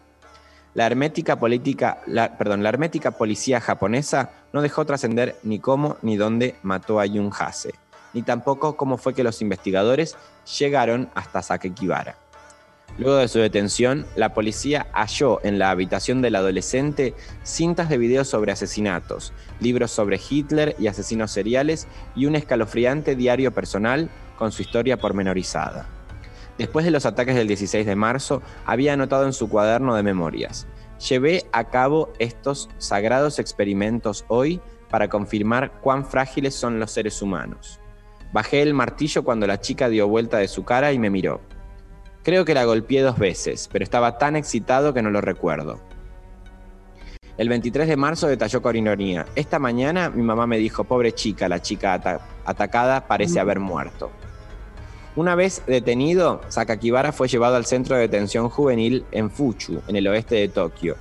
La hermética, política, perdón, la hermética policía japonesa no dejó trascender ni cómo ni dónde mató a Jun Hase, ni tampoco cómo fue que los investigadores llegaron hasta Sakakibara. Luego de su detención, la policía halló en la habitación del adolescente cintas de videos sobre asesinatos, libros sobre Hitler y asesinos seriales y un escalofriante diario personal con su historia pormenorizada. Después de los ataques del 16 de marzo, había anotado en su cuaderno de memorias, llevé a cabo estos sagrados experimentos hoy para confirmar cuán frágiles son los seres humanos. Bajé el martillo cuando la chica dio vuelta de su cara y me miró. Creo que la golpeé dos veces, pero estaba tan excitado que no lo recuerdo. El 23 de marzo detalló con ironía. Esta mañana mi mamá me dijo, pobre chica, la chica ata- atacada parece haber muerto. Una vez detenido, Sakakibara fue llevado al centro de detención juvenil en Fuchu, en el oeste de Tokio.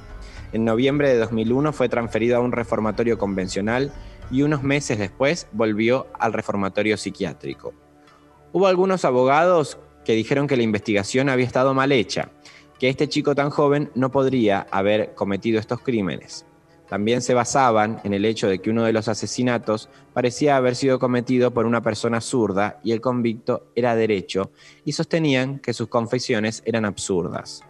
En noviembre de 2001 fue transferido a un reformatorio convencional y unos meses después volvió al reformatorio psiquiátrico. Hubo algunos abogados que dijeron que la investigación había estado mal hecha, que este chico tan joven no podría haber cometido estos crímenes. También se basaban en el hecho de que uno de los asesinatos parecía haber sido cometido por una persona zurda y el convicto era derecho, y sostenían que sus confesiones eran absurdas.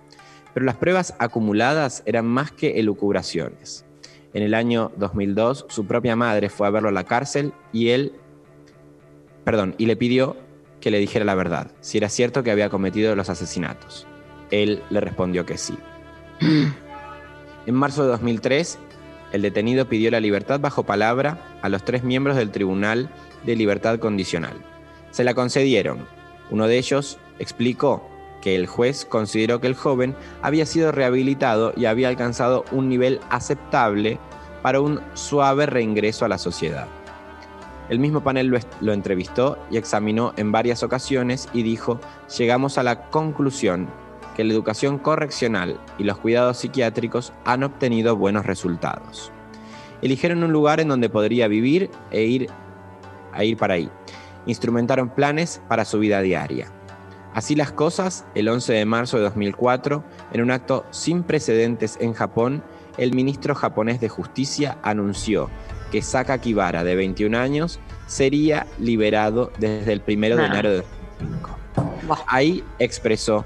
Pero las pruebas acumuladas eran más que elucubraciones. En el año 2002, su propia madre fue a verlo a la cárcel y él, perdón, y le pidió que le dijera la verdad, si era cierto que había cometido los asesinatos. Él le respondió que sí. En marzo de 2003, el detenido pidió la libertad bajo palabra a los tres miembros del Tribunal de Libertad Condicional. Se la concedieron. Uno de ellos explicó que el juez consideró que el joven había sido rehabilitado y había alcanzado un nivel aceptable para un suave reingreso a la sociedad. El mismo panel lo, lo entrevistó y examinó en varias ocasiones y dijo, llegamos a la conclusión que la educación correccional y los cuidados psiquiátricos han obtenido buenos resultados. Eligieron un lugar en donde podría vivir e ir a ir para ahí. Instrumentaron planes para su vida diaria. Así las cosas, el 11 de marzo de 2004, en un acto sin precedentes en Japón, el ministro japonés de Justicia anunció que Saka Kibara, de 21 años, sería liberado desde el 1 de enero de 2005. Ahí expresó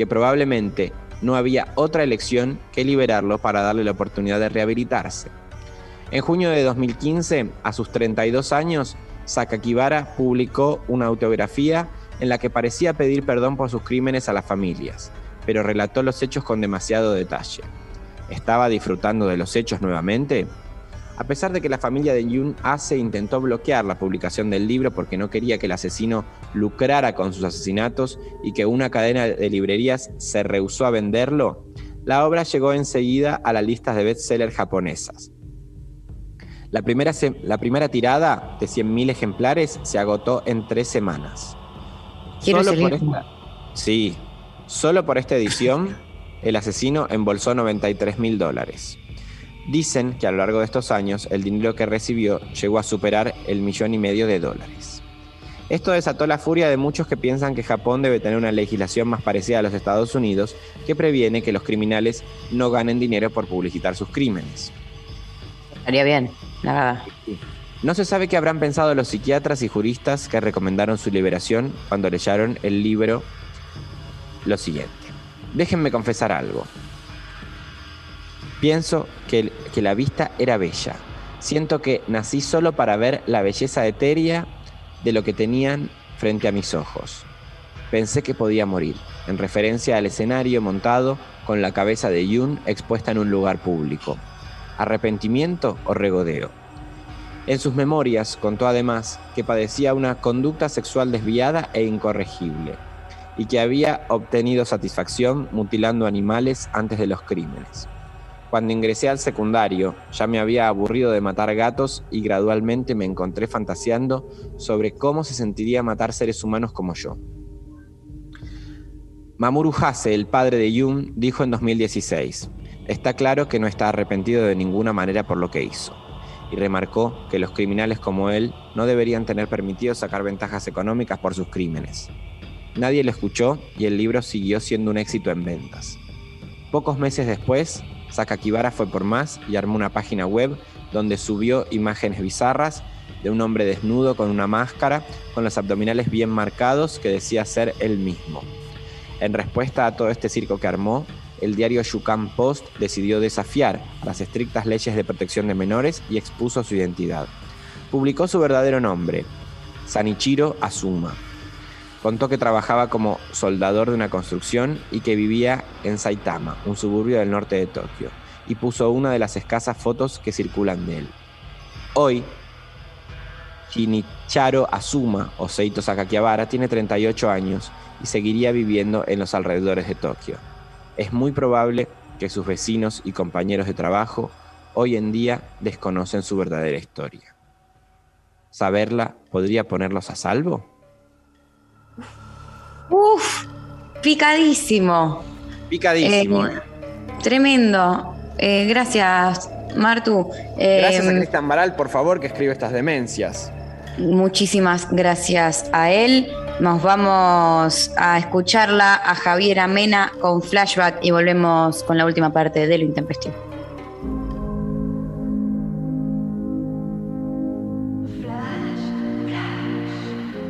que probablemente no había otra elección que liberarlo para darle la oportunidad de rehabilitarse. En junio de 2015, a sus 32 años, Sakakibara publicó una autobiografía en la que parecía pedir perdón por sus crímenes a las familias, pero relató los hechos con demasiado detalle. ¿Estaba disfrutando de los hechos nuevamente? A pesar de que la familia de Yun Ace intentó bloquear la publicación del libro porque no quería que el asesino lucrara con sus asesinatos y que una cadena de librerías se rehusó a venderlo, la obra llegó enseguida a las listas de bestsellers japonesas. La primera, la primera tirada de 100.000 ejemplares se agotó en tres semanas. Quiero Solo por esta- sí, solo por esta edición, el asesino embolsó 93 mil dólares. Dicen que a lo largo de estos años el dinero que recibió llegó a superar el millón y medio de dólares. Esto desató la furia de muchos que piensan que Japón debe tener una legislación más parecida a los Estados Unidos que previene que los criminales no ganen dinero por publicitar sus crímenes. Estaría bien, la verdad. No se sabe qué habrán pensado los psiquiatras y juristas que recomendaron su liberación cuando leyeron el libro lo siguiente. Déjenme confesar algo. Pienso que, la vista era bella. Siento que nací solo para ver la belleza etérea de lo que tenían frente a mis ojos. Pensé que podía morir, en referencia al escenario montado con la cabeza de Yun expuesta en un lugar público. ¿Arrepentimiento o regodeo? En sus memorias contó además que padecía una conducta sexual desviada e incorregible y que había obtenido satisfacción mutilando animales antes de los crímenes. Cuando ingresé al secundario ya me había aburrido de matar gatos y gradualmente me encontré fantaseando sobre cómo se sentiría matar seres humanos como yo. Mamoru Hase, el padre de Yun, dijo en 2016, está claro que no está arrepentido de ninguna manera por lo que hizo y remarcó que los criminales como él no deberían tener permitido sacar ventajas económicas por sus crímenes. Nadie lo escuchó y el libro siguió siendo un éxito en ventas. Pocos meses después, Sakakibara fue por más y armó una página web donde subió imágenes bizarras de un hombre desnudo con una máscara, con los abdominales bien marcados que decía ser él mismo. En respuesta a todo este circo que armó, el diario Yucán Post decidió desafiar las estrictas leyes de protección de menores y expuso su identidad. Publicó su verdadero nombre, Sanichiro Azuma. Contó que trabajaba como soldador de una construcción y que vivía en Saitama, un suburbio del norte de Tokio, y puso una de las escasas fotos que circulan de él. Hoy, Shinicharo Azuma, o Seito Sakakiabara, tiene 38 años y seguiría viviendo en los alrededores de Tokio. Es muy probable que sus vecinos y compañeros de trabajo hoy en día desconocen su verdadera historia. ¿Saberla podría ponerlos a salvo? Uf, picadísimo. Picadísimo, Eh, ¿eh? Tremendo. Eh, gracias, Martu. Eh, Gracias a Cristian Baral, por favor, que escribe estas demencias. Muchísimas gracias a él. Nos vamos a escucharla a Javier Amena con flashback y volvemos con la última parte de lo intempestivo.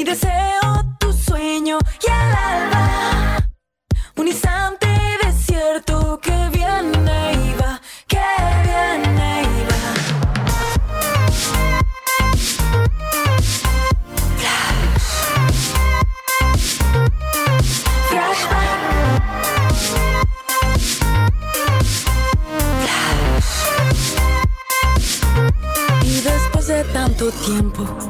Mi deseo, tu sueño y el alba. Un instante desierto que viene y va, que viene y va. Y después de tanto tiempo,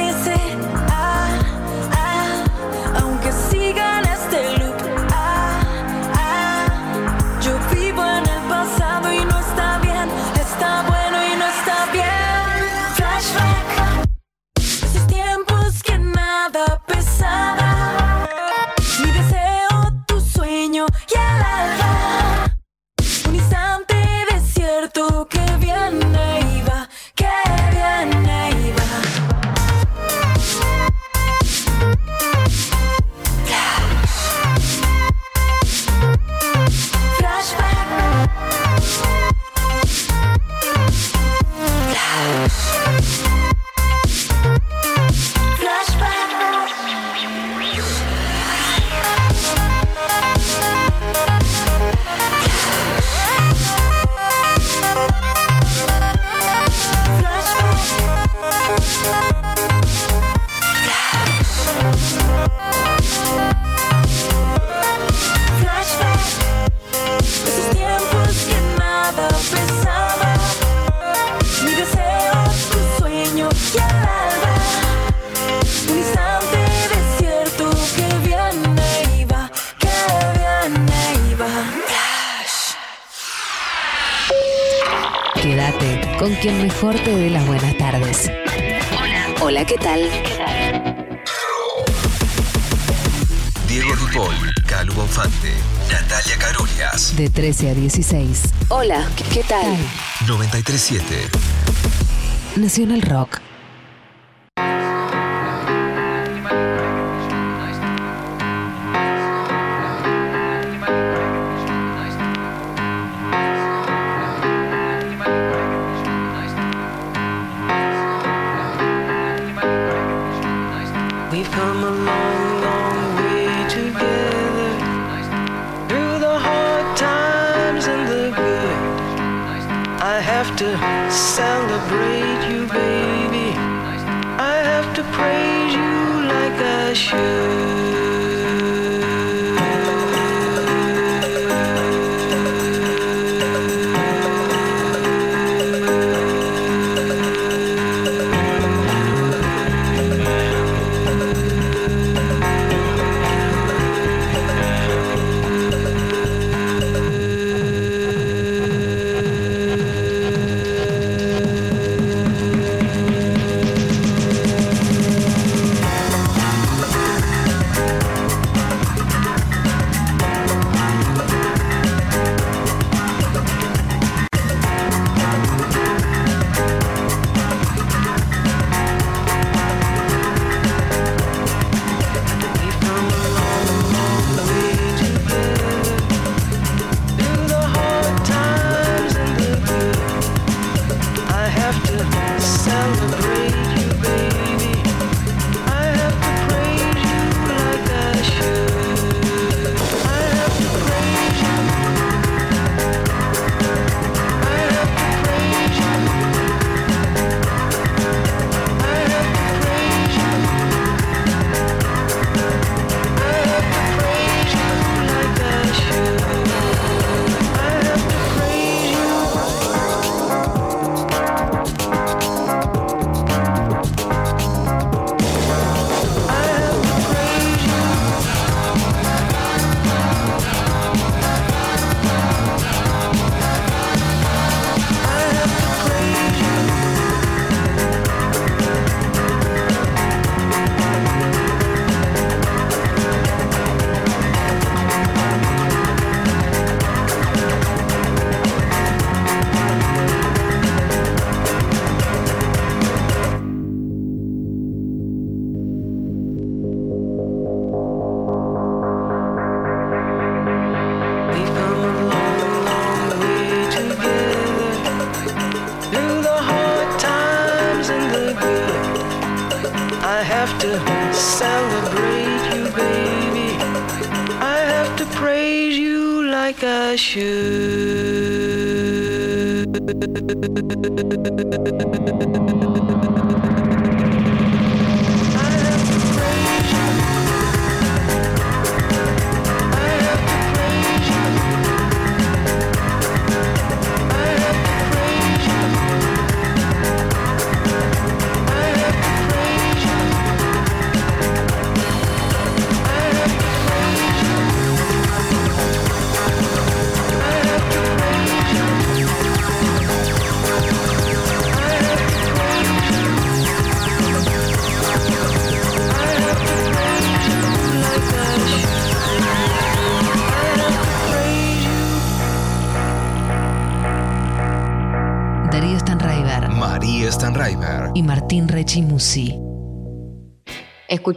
13 a 16. Hola, ¿qué, qué tal? 937. Nacional Rock.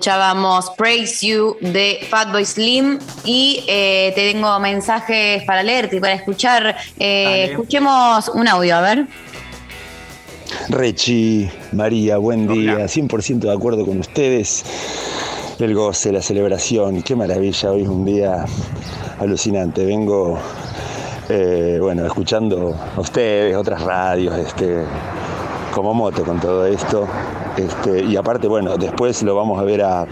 Escuchábamos Praise You de Fatboy Slim y eh, te tengo mensajes para leerte y para escuchar. Eh, escuchemos un audio, a ver. Rechi, María, buen día. 100% de acuerdo con ustedes. El goce, la celebración, qué maravilla. Hoy es un día alucinante. Vengo, eh, bueno, escuchando a ustedes, otras radios, este, como moto con todo esto. Este, y aparte, bueno, después lo vamos a ver a,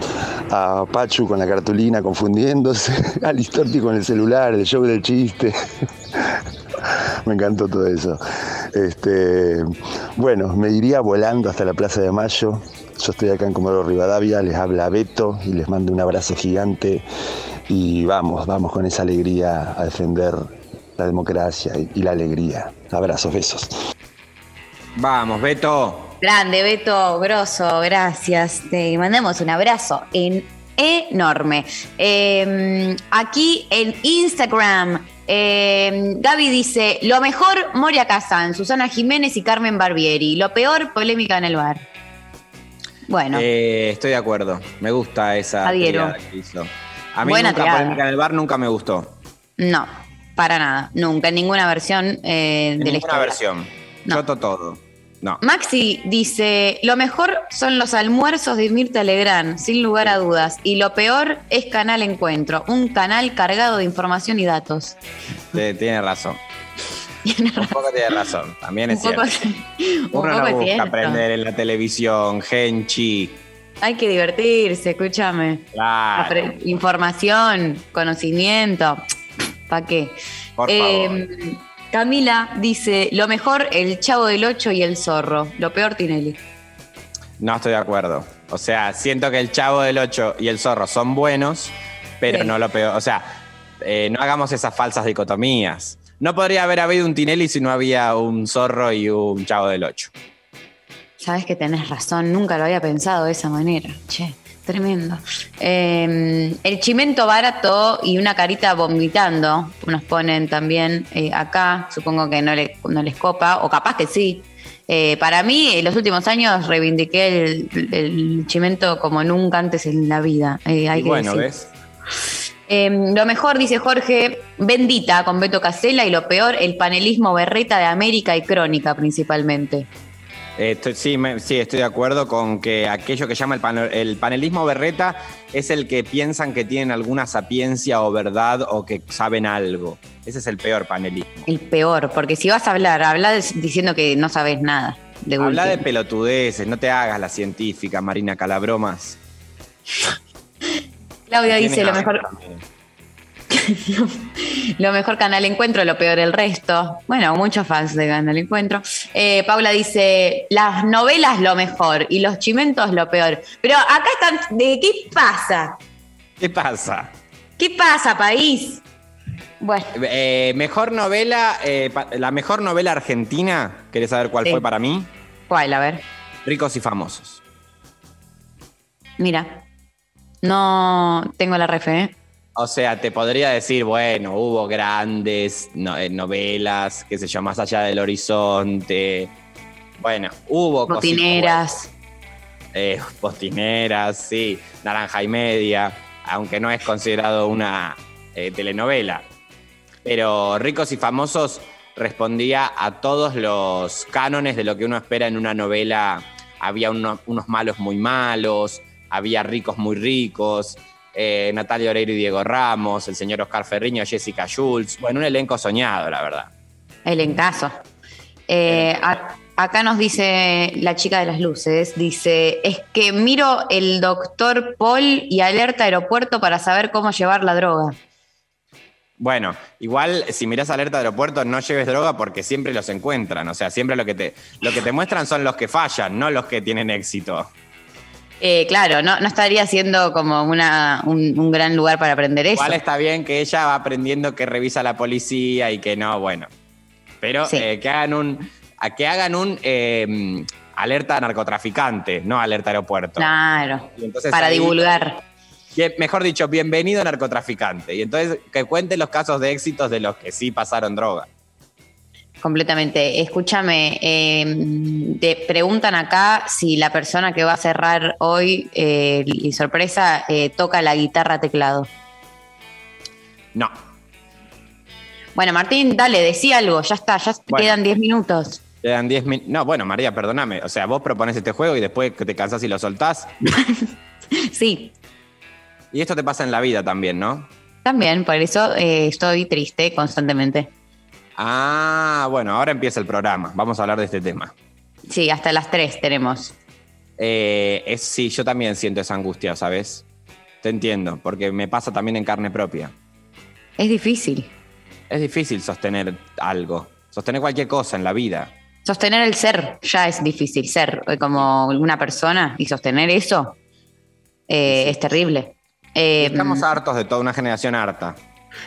a Pachu con la cartulina confundiéndose, a Listorti con el celular, el show del chiste. Me encantó todo eso. Este, bueno, me iría volando hasta la Plaza de Mayo. Yo estoy acá en Comodoro Rivadavia, les habla Beto y les mando un abrazo gigante. Y vamos, vamos con esa alegría a defender la democracia y, y la alegría. Abrazos, besos. Vamos, Beto. Grande, Beto, grosso, gracias. Te mandamos un abrazo en- enorme. Eh, aquí en Instagram, eh, Gaby dice: Lo mejor, Moria Kazan, Susana Jiménez y Carmen Barbieri. Lo peor, polémica en el bar. Bueno, Eh, estoy de acuerdo. Me gusta esa que hizo. A mí Buena nunca triada. polémica en el bar nunca me gustó. no, para nada, nunca, en ninguna versión eh, En la ninguna historia. versión. Choto todo. No. Maxi dice, lo mejor son los almuerzos de Mirta Legrand, sin lugar a dudas. Y lo peor es Canal Encuentro, un canal cargado de información y datos. Te- Tiene razón. Un poco tiene razón. También es Un cierto. un Uno poco no busca cierto. aprender en la televisión, Genchi. Hay que divertirse, escúchame. Claro. Información, conocimiento. ¿Para qué? Por Eh, Camila dice, lo mejor el Chavo del Ocho y el Zorro. Lo peor Tinelli. No estoy de acuerdo. O sea, siento que el Chavo del 8 y el Zorro son buenos, pero no lo peor. O sea, eh, no hagamos esas falsas dicotomías. No podría haber habido un Tinelli si no había un Zorro y un Chavo del 8. Sabes que tenés razón, nunca lo había pensado de esa manera. Che, tremendo. Eh, el chimento barato y una carita vomitando nos ponen también eh, acá. Supongo que no, le- no les copa, o capaz que sí. Eh, para mí, en los últimos años reivindiqué el, el chimento como nunca antes en la vida. eh, hay Y que bueno, decir. ¿ves? Eh, lo mejor, dice Jorge, bendita con Beto Casella y lo peor, el panelismo berreta de América y Crónica principalmente. Estoy- sí, me- sí, estoy de acuerdo con que aquello que llama el, panelismo berreta es el que piensan que tienen alguna sapiencia o verdad o que saben algo. Ese es el peor panelismo. El peor, porque si vas a hablar, habla diciendo que no sabes nada. De Habla de pelotudeces, no te hagas la científica, Marina Calabromas. Claudia dice lo mejor, también. lo mejor Canal Encuentro, lo peor el resto. Bueno, muchos fans de Canal Encuentro. Eh, Paula dice, las novelas lo mejor y los chimentos lo peor. Pero acá están, ¿de qué pasa? ¿Qué pasa? ¿Qué pasa, país? Bueno, Eh, mejor novela, eh, la mejor novela argentina, ¿querés saber cuál Sí. fue para mí? ¿cuál? A ver, Ricos y famosos. mira. No tengo la ref, ¿eh? O sea, te podría decir, bueno, hubo grandes no- eh, novelas, qué sé yo, más allá del horizonte. Bueno, hubo cositas Botineras. Eh, postineras, sí, Naranja y Media, aunque no es considerado una eh, telenovela. Pero Ricos y Famosos respondía a todos los cánones de lo que uno espera en una novela. Había uno- unos malos muy malos, había ricos muy ricos, eh, Natalia Oreiro y Diego Ramos, el señor Oscar Ferriño, Jessica Schultz. Bueno, un elenco soñado, la verdad. El encaso. Eh, a- acá nos dice la chica de las luces, dice, es que miro el doctor Paul y alerta aeropuerto para saber cómo llevar la droga. Bueno, igual si mirás alerta de aeropuerto, no lleves droga porque siempre los encuentran. O sea, siempre lo que te, lo que te muestran son los que fallan, no los que tienen éxito. Eh, claro, no, no estaría siendo como una, un, un gran lugar para aprender eso. Igual está bien que ella va aprendiendo que revisa la policía y que no, bueno. Pero Sí. eh, que hagan un, a que hagan un eh, alerta narcotraficante, no alerta aeropuerto. Claro, para ahí- divulgar. Mejor dicho, bienvenido narcotraficante. Y entonces que cuente los casos de éxitos de los que sí pasaron droga. Completamente. Escúchame, eh, te preguntan acá si la persona que va a cerrar hoy, eh, y sorpresa, eh, toca la guitarra teclado. No. Bueno, Martín, dale, decí algo, ya está, ya Bueno. quedan 10 minutos. Quedan 10 minutos. No, bueno, María, perdóname. O sea, vos propones este juego y después que te cansás y lo soltás. Sí, Y esto te pasa en la vida también, ¿no? también, por eso eh, estoy triste constantemente. Ah, bueno, ahora empieza el programa. Vamos a hablar de este tema. Sí, hasta las 3 tenemos. Eh, es, sí, yo también siento esa angustia, ¿sabes? Te entiendo, porque me pasa también en carne propia. Es difícil. Es difícil sostener algo, sostener cualquier cosa en la vida. Sostener el ser ya es difícil, ser eh, como una persona y sostener eso eh, es terrible. Eh, Estamos hartos de toda una generación harta.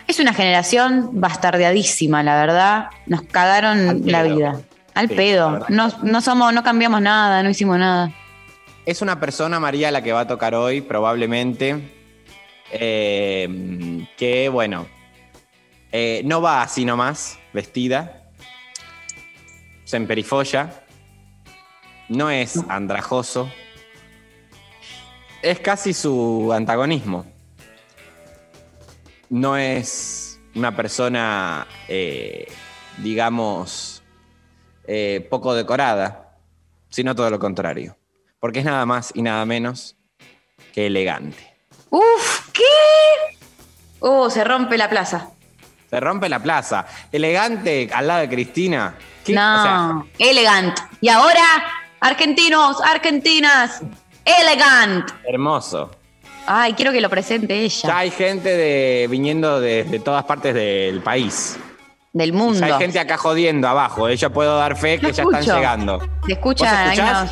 Es una generación bastardeadísima, la verdad. Nos cagaron la vida. Al Sí, pedo. No, no somos, no cambiamos nada, no hicimos nada. Es una persona, María, la que va a tocar hoy, probablemente, eh, que, bueno, eh, no va así nomás, vestida, se emperifolla, no es andrajoso, es casi su antagonismo. No es una persona, eh, digamos, eh, poco decorada, sino todo lo contrario. Porque es nada más y nada menos que elegante. Uf, ¿qué? Oh, se rompe la plaza. Se rompe la plaza. Elegante al lado de Cristina. ¿Qué? No, O sea, elegant. Y ahora, argentinos, argentinas, elegant. hermoso. Ay, quiero que lo presente ella. Ya hay gente de, viniendo de, de todas partes del país. Del mundo. ya hay gente acá jodiendo abajo. Yo puedo dar fe que Lo ya están llegando. Se escucha.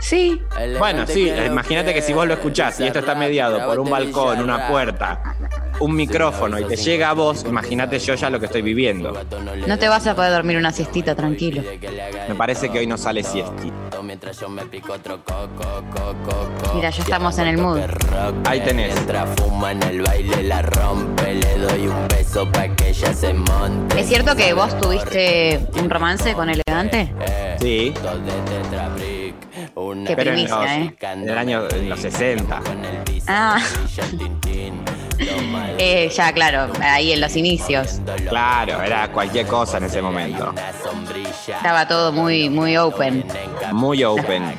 Sí. Bueno, sí, imagínate que si vos lo escuchás y esto está mediado por un balcón, una puerta, un micrófono y te llega a vos, imagínate yo ya lo que estoy viviendo. No te vas a poder dormir una siestita tranquilo. Me parece que hoy no sale siesti. Mira, ya estamos en el mood. Ahí tenés. fuma en el baile, la rompe, le doy un beso pa' que ella se monte. ¿Es cierto que vos tuviste un romance con Elegante? Sí. Qué Pero en, los, ¿eh? en el año, en los 60. Ah. Eh, ya, claro, ahí en los inicios. Claro, era cualquier cosa en ese momento. Estaba todo muy, muy open. Muy open.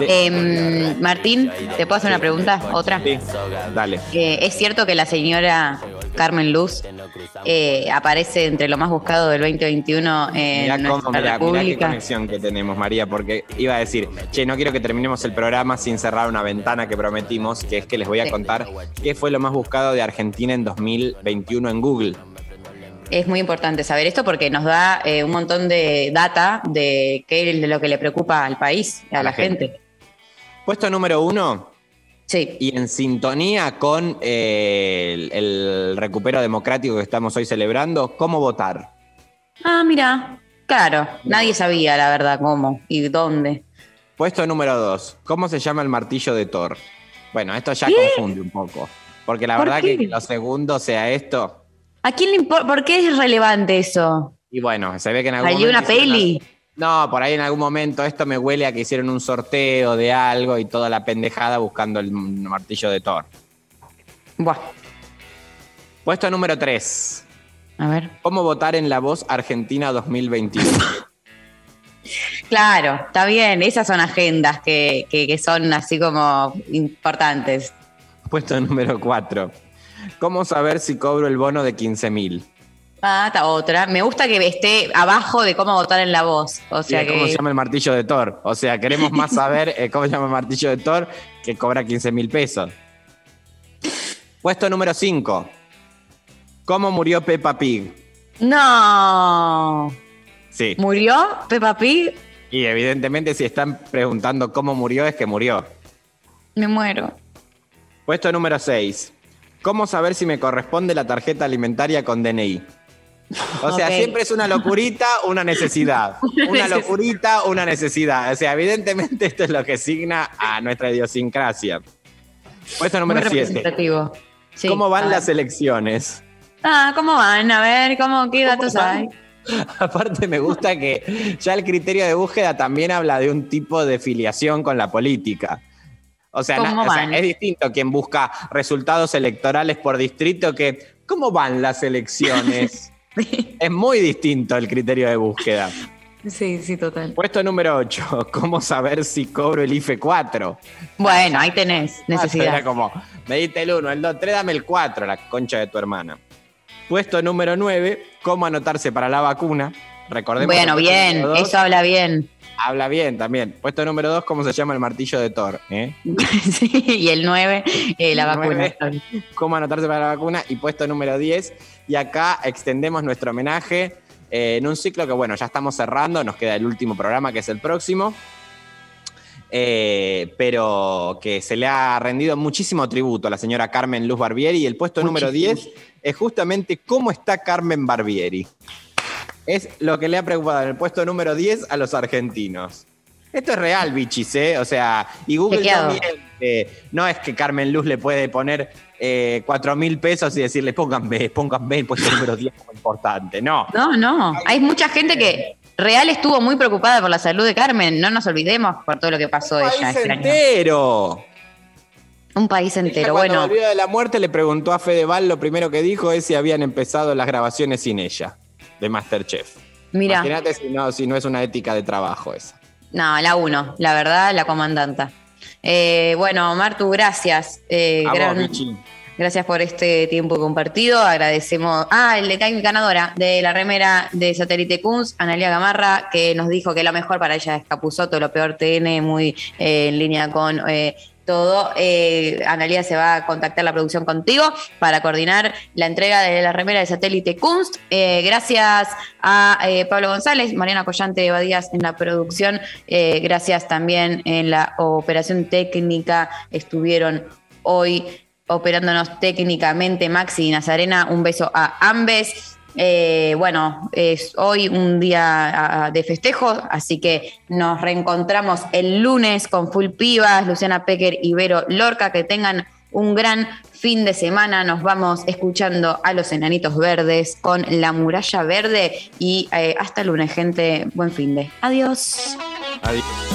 Em, Martín, ¿te puedo hacer una pregunta? ¿Otra? Sí, dale. Eh, ¿Es cierto que la señora Carmen Luz eh, aparece entre lo más buscado del 2021 en Mirá nuestra cómo, mirá, mirá qué conexión que tenemos, María, porque iba a decir, che, no quiero que terminemos el programa sin cerrar una ventana que prometimos, que es que les voy a Sí. contar qué fue lo más buscado de Argentina en 2021 en Google. Es muy importante saber esto porque nos da eh, un montón de data de qué es lo que le preocupa al país, a, la, gente. Puesto número uno. Sí. Y en sintonía con eh, el, el recupero democrático que estamos hoy celebrando, ¿cómo votar? Ah, mira, claro, nadie sabía la verdad cómo y dónde. Puesto número dos. ¿Cómo se llama el martillo de Thor? Bueno, esto ya ¿Qué? confunde un poco. Porque la ¿Por verdad qué? que lo segundo sea esto. ¿A quién le importa? ¿Por qué es relevante eso? Y bueno, se ve que en algún ¿Hay momento. una peli? No, por ahí en algún momento esto me huele a que hicieron un sorteo de algo y toda la pendejada buscando el martillo de Thor. Buah, Puesto número 3. a ver. ¿Cómo votar en La Voz Argentina 2021? Claro, está bien. Esas son agendas que, que- que son así como importantes. Puesto número 4. ¿Cómo saber si cobro el bono de 15 mil? Está otra. Me gusta que esté abajo de cómo votar en la voz. O sea ¿Cómo que. se llama el martillo de Thor? O sea, queremos más saber eh, cómo se llama el martillo de Thor que cobra 15 mil pesos. Puesto número 5. ¿Cómo murió Peppa Pig? No. Sí. ¿Murió Peppa Pig? Y evidentemente si están preguntando cómo murió es que murió. Me muero. Puesto número 6. ¿Cómo saber si me corresponde la tarjeta alimentaria con DNI? O sea, siempre es una locurita, una necesidad. Una locurita, una necesidad. O sea, evidentemente esto es lo que signa a nuestra idiosincrasia. Puesto número Muy 7. representativo. Sí, ¿Cómo van las elecciones? Ah, ¿cómo van? A ver, ¿cómo, ¿qué datos hay? Aparte me gusta que ya el criterio de búsqueda también habla de un tipo de filiación con la política. O sea, ¿Cómo na- o sea, van? es distinto quien busca resultados electorales por distrito que cómo van las elecciones. es muy distinto el criterio de búsqueda. Sí, sí, total. Puesto número 8. ¿Cómo saber si cobro el IFE 4? Bueno, ahí tenés, Era necesidad. como, me diste el 1, el 2, 3, dame el 4, la concha de tu hermana. Puesto número 9. ¿Cómo anotarse para la vacuna? Recordemos Bueno, bien, eso habla bien. Habla bien también. Puesto número 2, ¿cómo se llama el martillo de Thor? ¿Eh? sí, y el 9, la vacuna. Nueve, ¿Cómo anotarse para la vacuna? Y puesto número 10. Y acá extendemos nuestro homenaje eh, en un ciclo que, bueno, ya estamos cerrando. Nos queda el último programa, que es el próximo. Eh, pero que se le ha rendido muchísimo tributo a la señora Carmen Luz Barbieri. Y el puesto número 10 es justamente cómo está Carmen Barbieri. Es lo que le ha preocupado en el puesto número 10 a los argentinos. Esto es real, bichis, ¿eh? O sea, y Google Chequeado. no miente. No es que Carmen Luz le puede poner eh, 4 mil pesos y decirle, pónganme, pónganme el puesto número 10 como importante. No. No, no. Hay mucha gente que real estuvo muy preocupada por la salud de Carmen. No nos olvidemos por todo lo que pasó ella país este año. entero. Un país Ella entero. cuando Bueno, de la muerte le preguntó a Fedeval, lo primero que dijo es si habían empezado las grabaciones sin ella, de Masterchef. mira. Imagínate si no, si no es una ética de trabajo esa. No, la uno, la verdad, la comandanta. Eh, bueno, Martu, gracias. Eh, A gran- gracias por este tiempo compartido. Agradecemos. Ah, el de Kai, ganadora de la remera de Satélite Kunz, Analia Gamarra, que nos dijo que lo mejor para ella es Capuzoto, lo peor TN, muy eh, en línea con. Todo, eh, Analia se va a contactar la producción contigo para coordinar la entrega de la remera de satélite Kunst. Eh, gracias a eh, Pablo González, Mariana Collante de Badías en la producción. Eh, gracias también en la operación técnica. Estuvieron hoy operándonos técnicamente Maxi y Nazarena. Un beso a ambes. Eh, bueno, es hoy un día de festejo, así que nos reencontramos el lunes con Full Pivas, Luciana Pecker y Vero Lorca. Que tengan un gran fin de semana. Nos vamos escuchando a los enanitos verdes con la muralla verde y eh, hasta el lunes, gente. Buen fin de. Adiós. Adiós.